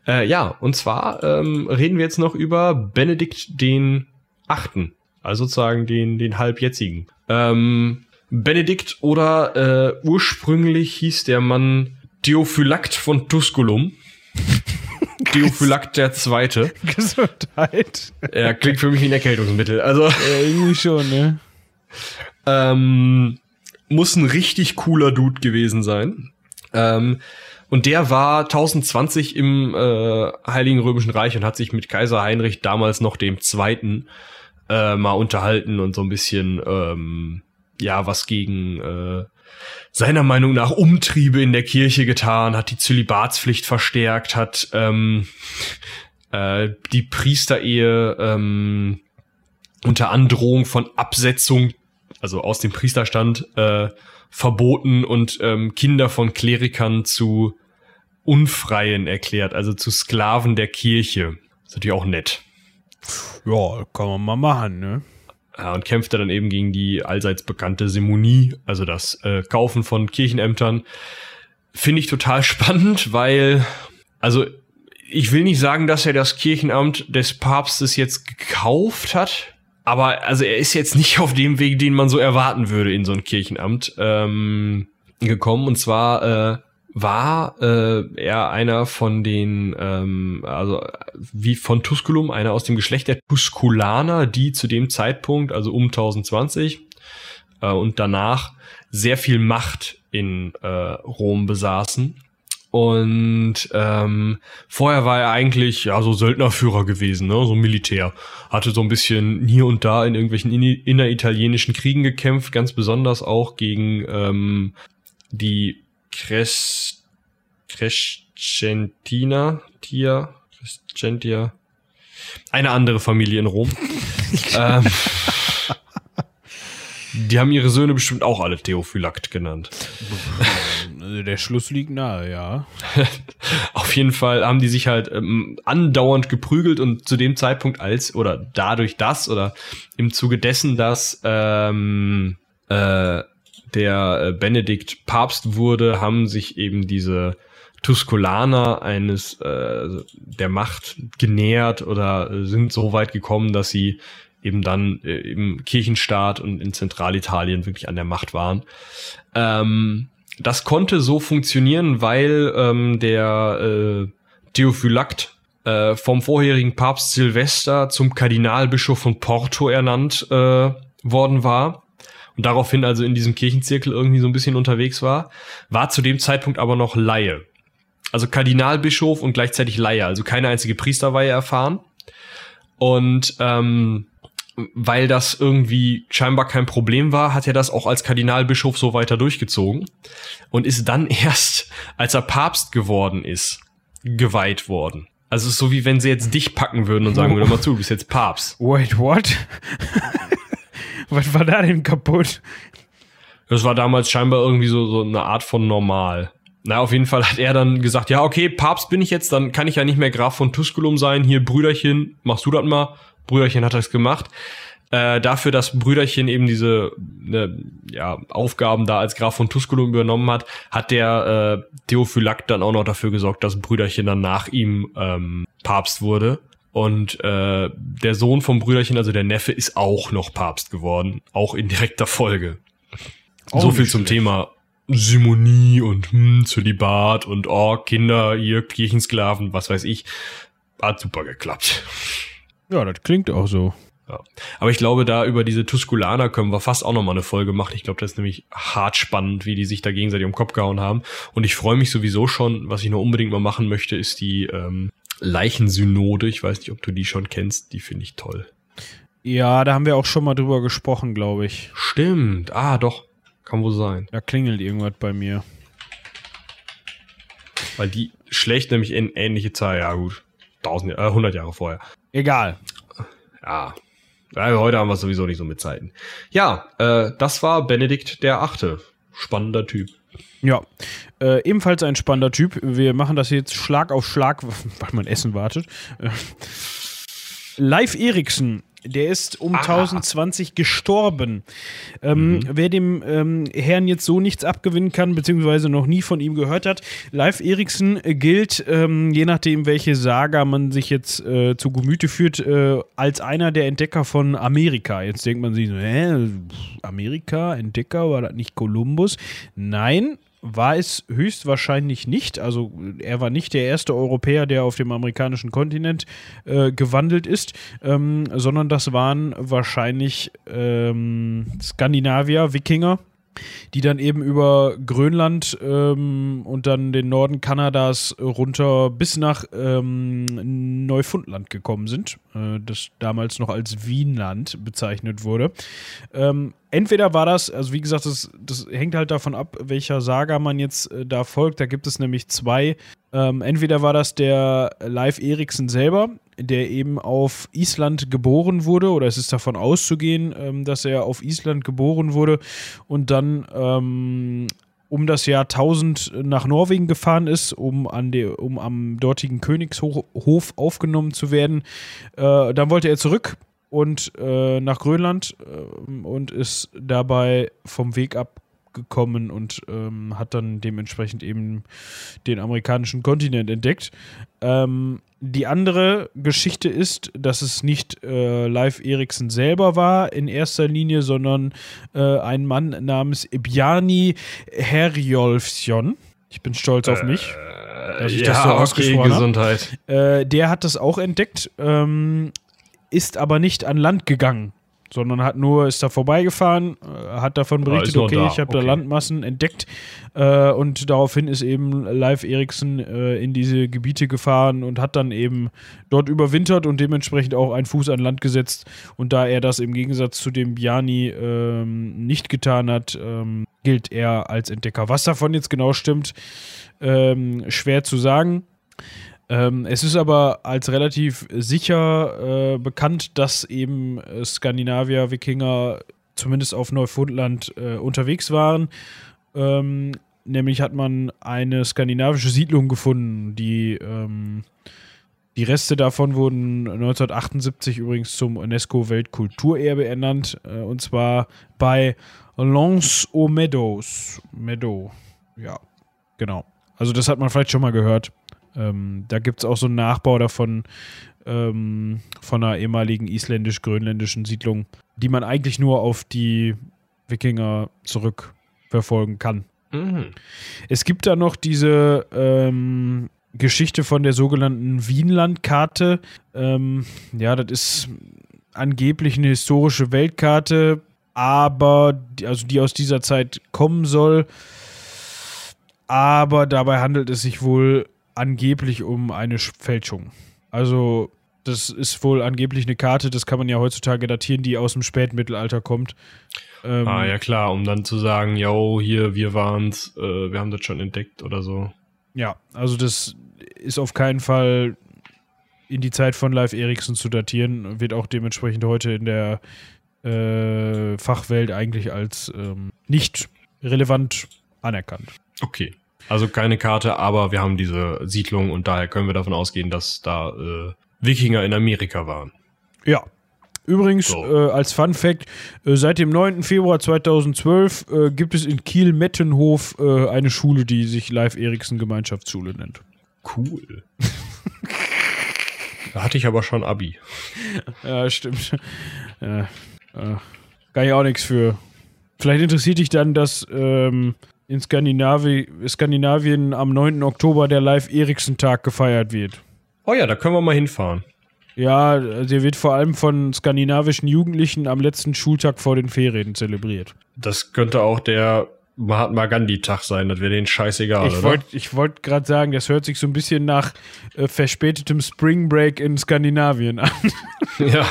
Äh, ja, und zwar ähm, reden wir jetzt noch über Benedikt den Achten, also sozusagen den, den halbjetzigen. Ähm, Benedikt oder äh, ursprünglich hieß der Mann Theophylakt von Tusculum. Theophylakt der Zweite. Gesundheit. Er klingt für mich wie ein Erkältungsmittel. Also ja, irgendwie schon, ne? ähm, muss ein richtig cooler Dude gewesen sein. Ähm, und der war 1020 im äh, Heiligen Römischen Reich und hat sich mit Kaiser Heinrich damals noch dem Zweiten äh, mal unterhalten und so ein bisschen ähm, ja was gegen äh, seiner Meinung nach Umtriebe in der Kirche getan, hat die Zölibatspflicht verstärkt, hat ähm, äh, die Priesterehe ähm, unter Androhung von Absetzung, also aus dem Priesterstand, äh, verboten und ähm, Kinder von Klerikern zu Unfreien erklärt, also zu Sklaven der Kirche. ist natürlich auch nett. Ja, kann man mal machen, ne? Ja, und kämpfte dann eben gegen die allseits bekannte Simonie, also das äh, Kaufen von Kirchenämtern. Finde ich total spannend, weil, also ich will nicht sagen, dass er das Kirchenamt des Papstes jetzt gekauft hat, aber also er ist jetzt nicht auf dem Weg, den man so erwarten würde in so ein Kirchenamt ähm, gekommen. Und zwar äh, war äh, er einer von den, ähm, also wie von Tusculum, einer aus dem Geschlecht der Tusculaner, die zu dem Zeitpunkt, also um 1020 äh, und danach sehr viel Macht in äh, Rom besaßen Und ähm, vorher war er eigentlich ja so Söldnerführer gewesen, ne, so Militär. Hatte so ein bisschen hier und da in irgendwelchen inneritalienischen Kriegen gekämpft, ganz besonders auch gegen ähm, die Cres Crescentina, Tia, Crescentia, eine andere Familie in Rom. ähm, die haben ihre Söhne bestimmt auch alle Theophylakt genannt. Also der Schluss liegt nahe, ja. Auf jeden Fall haben die sich halt ähm, andauernd geprügelt und zu dem Zeitpunkt als oder dadurch das oder im Zuge dessen, dass ähm, äh, der äh, Benedikt Papst wurde, haben sich eben diese Tusculaner eines äh, der Macht genähert oder sind so weit gekommen, dass sie eben dann äh, im Kirchenstaat und in Zentralitalien wirklich an der Macht waren. Ähm, das konnte so funktionieren, weil ähm, der äh, Theophylakt äh, vom vorherigen Papst Silvester zum Kardinalbischof von Porto ernannt äh, worden war und daraufhin also in diesem Kirchenzirkel irgendwie so ein bisschen unterwegs war, war zu dem Zeitpunkt aber noch Laie. Also Kardinalbischof und gleichzeitig Laie, also keine einzige Priesterweihe erfahren. Und ähm, weil das irgendwie scheinbar kein Problem war, hat er das auch als Kardinalbischof so weiter durchgezogen und ist dann erst, als er Papst geworden ist, geweiht worden. Also es ist so wie wenn sie jetzt dich packen würden und sagen, hör mal zu, du bist jetzt Papst. Wait, what? Was war da denn kaputt? Das war damals scheinbar irgendwie so, so eine Art von normal. Na, auf jeden Fall hat er dann gesagt, ja, okay, Papst bin ich jetzt, dann kann ich ja nicht mehr Graf von Tusculum sein. Hier, Brüderchen, machst du das mal. Brüderchen hat das gemacht. Äh, dafür, dass Brüderchen eben diese ne, ja, Aufgaben da als Graf von Tusculum übernommen hat, hat der äh, Theophylakt dann auch noch dafür gesorgt, dass Brüderchen dann nach ihm ähm, Papst wurde. Und äh, der Sohn vom Brüderchen, also der Neffe, ist auch noch Papst geworden, auch in direkter Folge. Auch so viel zum Thema Simonie und hm, Zölibat und oh, Kinder, ihr Kirchensklaven, was weiß ich. Hat super geklappt. Ja, das klingt auch so. Ja. Aber ich glaube, da über diese Tusculaner können wir fast auch nochmal eine Folge machen. Ich glaube, das ist nämlich hart spannend, wie die sich da gegenseitig um den Kopf gehauen haben. Und ich freue mich sowieso schon, was ich noch unbedingt mal machen möchte, ist die ähm, Leichensynode. Ich weiß nicht, ob du die schon kennst. Die finde ich toll. Ja, da haben wir auch schon mal drüber gesprochen, glaube ich. Stimmt. Ah, doch. Kann wohl sein. Da klingelt irgendwas bei mir. Weil die schlägt nämlich in ähnliche Zahl. Ja, gut. 1000, äh, 100 Jahre vorher. Egal. Ja. ja. Heute haben wir sowieso nicht so mit Zeiten. Ja, äh, das war Benedikt der Achte. Spannender Typ. Ja, äh, ebenfalls ein spannender Typ. Wir machen das jetzt Schlag auf Schlag, weil man Essen wartet. Äh, Live Eriksen der ist um ah. 1020 gestorben. Ähm, mhm. Wer dem ähm, Herrn jetzt so nichts abgewinnen kann, beziehungsweise noch nie von ihm gehört hat, Live Eriksen gilt, ähm, je nachdem, welche Saga man sich jetzt äh, zu Gemüte führt, äh, als einer der Entdecker von Amerika. Jetzt denkt man sich so, hä, Amerika, Entdecker, war das nicht Kolumbus? Nein, war es höchstwahrscheinlich nicht. Also er war nicht der erste Europäer, der auf dem amerikanischen Kontinent äh, gewandelt ist, ähm, sondern das waren wahrscheinlich ähm, Skandinavier, Wikinger, die dann eben über Grönland ähm, und dann den Norden Kanadas runter bis nach ähm, Neufundland gekommen sind, äh, das damals noch als Wienland bezeichnet wurde. Ähm, entweder war das, also wie gesagt, das, das hängt halt davon ab, welcher Saga man jetzt äh, da folgt. Da gibt es nämlich zwei. Ähm, entweder war das der Live Eriksen selber, der eben auf Island geboren wurde, oder es ist davon auszugehen, ähm, dass er auf Island geboren wurde und dann ähm, um das Jahr 1000 nach Norwegen gefahren ist, um, an die, um am dortigen Königshof aufgenommen zu werden. Äh, dann wollte er zurück und äh, nach Grönland äh, und ist dabei vom Weg abgekommen und ähm, hat dann dementsprechend eben den amerikanischen Kontinent entdeckt. Ähm, die andere Geschichte ist, dass es nicht äh, Live Eriksen selber war in erster Linie, sondern äh, ein Mann namens Bjarni Herjolfsson. Ich bin stolz auf mich. Dass ich ja, das so ausgesprochen okay, Gesundheit. Äh, der hat das auch entdeckt. Ähm, ist aber nicht an Land gegangen. Sondern hat nur, ist da vorbeigefahren, äh, hat davon berichtet, okay, da, ich habe da okay. Landmassen entdeckt äh, und daraufhin ist eben Live Eriksen äh, in diese Gebiete gefahren und hat dann eben dort überwintert und dementsprechend auch einen Fuß an Land gesetzt und da er das im Gegensatz zu dem Bjani ähm, nicht getan hat, ähm, gilt er als Entdecker. Was davon jetzt genau stimmt, ähm, schwer zu sagen. Ähm, es ist aber als relativ sicher äh, bekannt, dass eben äh, Skandinavier, Wikinger zumindest auf Neufundland äh, unterwegs waren. Ähm, nämlich hat man eine skandinavische Siedlung gefunden, die ähm, die Reste davon wurden 1978 übrigens zum UNESCO-Weltkulturerbe ernannt, äh, und zwar bei Lons aux Meadows. Meadow, ja, genau. Also das hat man vielleicht schon mal gehört. Ähm, da gibt es auch so einen Nachbau davon, ähm, von einer ehemaligen isländisch-grönländischen Siedlung, die man eigentlich nur auf die Wikinger zurückverfolgen kann. Mhm. Es gibt da noch diese ähm, Geschichte von der sogenannten Wienlandkarte. Ähm, ja, das ist angeblich eine historische Weltkarte, aber die, also die aus dieser Zeit kommen soll. Aber dabei handelt es sich wohl angeblich um eine Sch- Fälschung. Also das ist wohl angeblich eine Karte, das kann man ja heutzutage datieren, die aus dem Spätmittelalter kommt. Ähm, Ah, ja klar, um dann zu sagen, yo, hier, wir waren's, äh, wir haben das schon entdeckt oder so. Ja, also das ist auf keinen Fall in die Zeit von Live Eriksen zu datieren, wird auch dementsprechend heute in der äh, Fachwelt eigentlich als ähm, nicht relevant anerkannt. Okay. Also keine Karte, aber wir haben diese Siedlung und daher können wir davon ausgehen, dass da äh, Wikinger in Amerika waren. Ja. Übrigens, So. äh, als Fun Fact, äh, seit dem 9. Februar 2012 äh, gibt es in Kiel-Mettenhof äh, eine Schule, die sich Live Eriksen Gemeinschaftsschule nennt. Cool. da hatte ich aber schon Abi. Ja, stimmt. Ja, äh, kann ich auch nichts für. Vielleicht interessiert dich dann, dass ähm, in Skandinavi Skandinavien am 9. Oktober der Live-Eriksen-Tag gefeiert wird. Oh ja, da können wir mal hinfahren. Ja, der wird vor allem von skandinavischen Jugendlichen am letzten Schultag vor den Ferien zelebriert. Das könnte auch der Mahatma Gandhi-Tag sein, das wäre denen scheißegal, ich oder? wollte wollt gerade sagen, das hört sich so ein bisschen nach äh, verspätetem Spring Break in Skandinavien an. ja.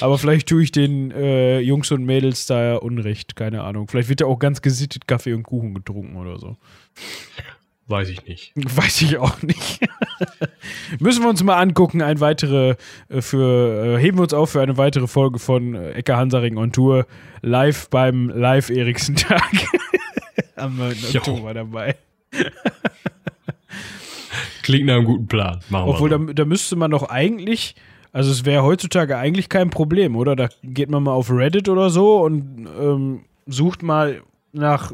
Aber vielleicht tue ich den äh, Jungs und Mädels da ja Unrecht, keine Ahnung. Vielleicht wird ja auch ganz gesittet Kaffee und Kuchen getrunken oder so. Weiß ich nicht. Weiß ich auch nicht. Müssen wir uns mal angucken, ein weitere äh, für, äh, heben wir uns auf für eine weitere Folge von äh, Ecke Hansaring on Tour live beim Live Eriksen Tag. Am 9. Jo. Oktober dabei. Klingt nach einem guten Plan. Machen Obwohl, wir. da, da müsste man doch eigentlich, also es wäre heutzutage eigentlich kein Problem, oder? Da geht man mal auf Reddit oder so und ähm, sucht mal nach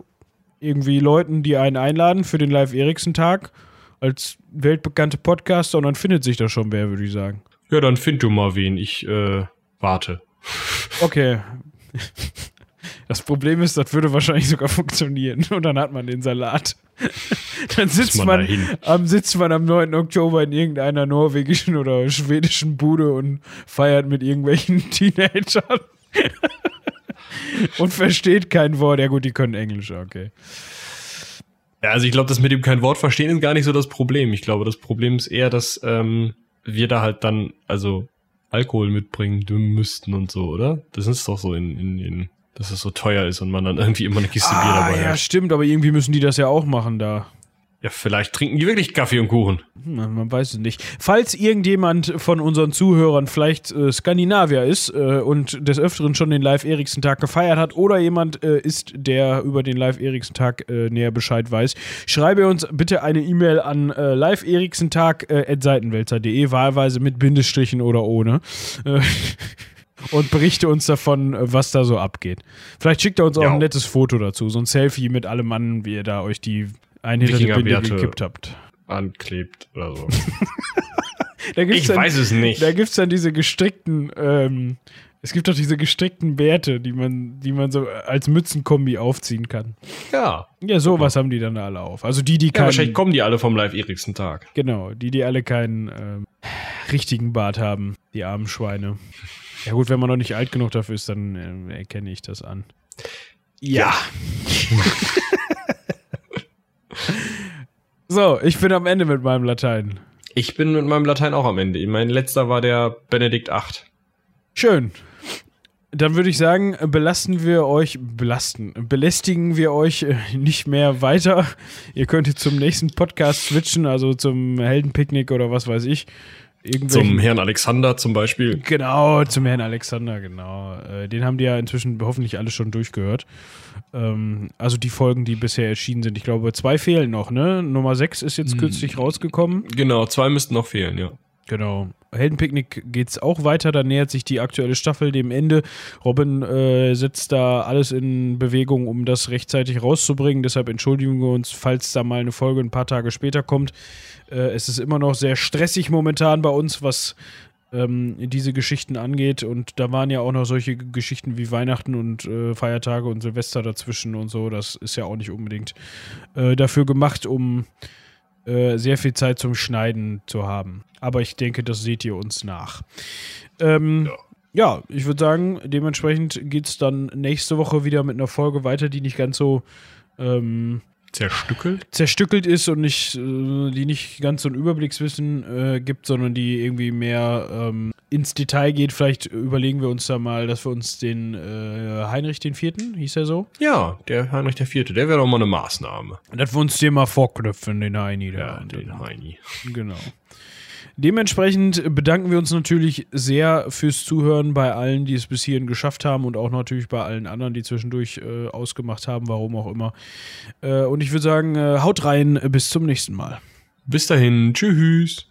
irgendwie Leuten, die einen einladen für den Live-Eriksen-Tag als weltbekannte Podcaster und dann findet sich da schon wer, würde ich sagen. Ja, dann find du mal wen. Ich äh, warte. Okay. Das Problem ist, das würde wahrscheinlich sogar funktionieren. Und dann hat man den Salat. Dann sitzt man man, am, sitzt man am 9. Oktober in irgendeiner norwegischen oder schwedischen Bude und feiert mit irgendwelchen Teenagern. und versteht kein Wort. Ja gut, die können Englisch, okay. Ja, also ich glaube, das mit dem kein Wort verstehen ist gar nicht so das Problem. Ich glaube, das Problem ist eher, dass ähm, wir da halt dann, also Alkohol mitbringen müssten und so, oder? Das ist doch so in, in, in dass es so teuer ist und man dann irgendwie immer eine Kiste Bier Ah, dabei ja, hat. stimmt, aber irgendwie müssen die das ja auch machen da. Ja, vielleicht trinken die wirklich Kaffee und Kuchen. Hm, Man, man weiß es nicht. Falls irgendjemand von unseren Zuhörern vielleicht äh, Skandinavier ist äh, und des Öfteren schon den Live-Eriksen-Tag gefeiert hat oder jemand äh, ist, der über den Live-Eriksen-Tag äh, näher Bescheid weiß, schreibe uns bitte eine E-Mail an äh, live-eriksen-tag.seitenwälzer.de, wahlweise mit Bindestrichen oder ohne. Und berichte uns davon, äh, was da so abgeht. Vielleicht schickt er uns auch Ja. ein nettes Foto dazu, so ein Selfie mit allem Mann, wie ihr da euch die ein hinter die Binde gekippt habt. Anklebt oder so. Ich dann, weiß es nicht. Da gibt es dann diese gestrickten, ähm, es gibt doch diese gestrickten Bärte, die man, die man so als Mützenkombi aufziehen kann. Ja. Ja, sowas haben die dann alle auf. Also die, die ja keinen, wahrscheinlich kommen die alle vom Live-Eriksen-Tag. genau, die, die alle keinen ähm, richtigen Bart haben, die armen Schweine. Ja gut, wenn man noch nicht alt genug dafür ist, dann äh, erkenne ich das an. Ja. so, ich bin am Ende mit meinem Latein. Ich bin mit meinem Latein auch am Ende. Mein letzter war der Benedikt 8. Schön. Dann würde ich sagen, belasten wir euch, belasten, belästigen wir euch äh, nicht mehr weiter. Ihr könnt zum nächsten Podcast switchen, also zum Heldenpicknick oder was weiß ich. Zum Herrn Alexander zum Beispiel. Genau, zum Herrn Alexander, genau. Äh, den haben die ja inzwischen hoffentlich alle schon durchgehört. Ähm, also die Folgen, die bisher erschienen sind. Ich glaube, zwei fehlen noch, ne? Nummer sechs ist jetzt hm. kürzlich rausgekommen. Genau, zwei müssten noch fehlen, ja. Genau. Heldenpicknick geht's auch weiter, da nähert sich die aktuelle Staffel dem Ende. Robin äh, setzt da alles in Bewegung, um das rechtzeitig rauszubringen. Deshalb entschuldigen wir uns, falls da mal eine Folge ein paar Tage später kommt. Äh, es ist immer noch sehr stressig momentan bei uns, was ähm, diese Geschichten angeht. Und da waren ja auch noch solche Geschichten wie Weihnachten und äh, Feiertage und Silvester dazwischen und so. Das ist ja auch nicht unbedingt äh, dafür gemacht, um äh, sehr viel Zeit zum Schneiden zu haben. Aber ich denke, das seht ihr uns nach. Ähm, ja. ja. ich würde sagen, dementsprechend geht es dann nächste Woche wieder mit einer Folge weiter, die nicht ganz so ähm, Zerstückelt? Zerstückelt ist und nicht, äh, die nicht ganz so ein Überblickswissen äh, gibt, sondern die irgendwie mehr ähm, ins Detail geht. Vielleicht überlegen wir uns da mal, dass wir uns den äh, Heinrich den Vierten, hieß er so? Ja, der Heinrich der Vierte, der wäre doch mal eine Maßnahme. Dass wir uns den mal vorknüpfen, den Heini. Ja, den Heini. Genau. Dementsprechend bedanken wir uns natürlich sehr fürs Zuhören bei allen, die es bis hierhin geschafft haben und auch natürlich bei allen anderen, die zwischendurch äh, ausgemacht haben, warum auch immer. Äh, und ich würde sagen, äh, haut rein, bis zum nächsten Mal. Bis dahin, tschüss.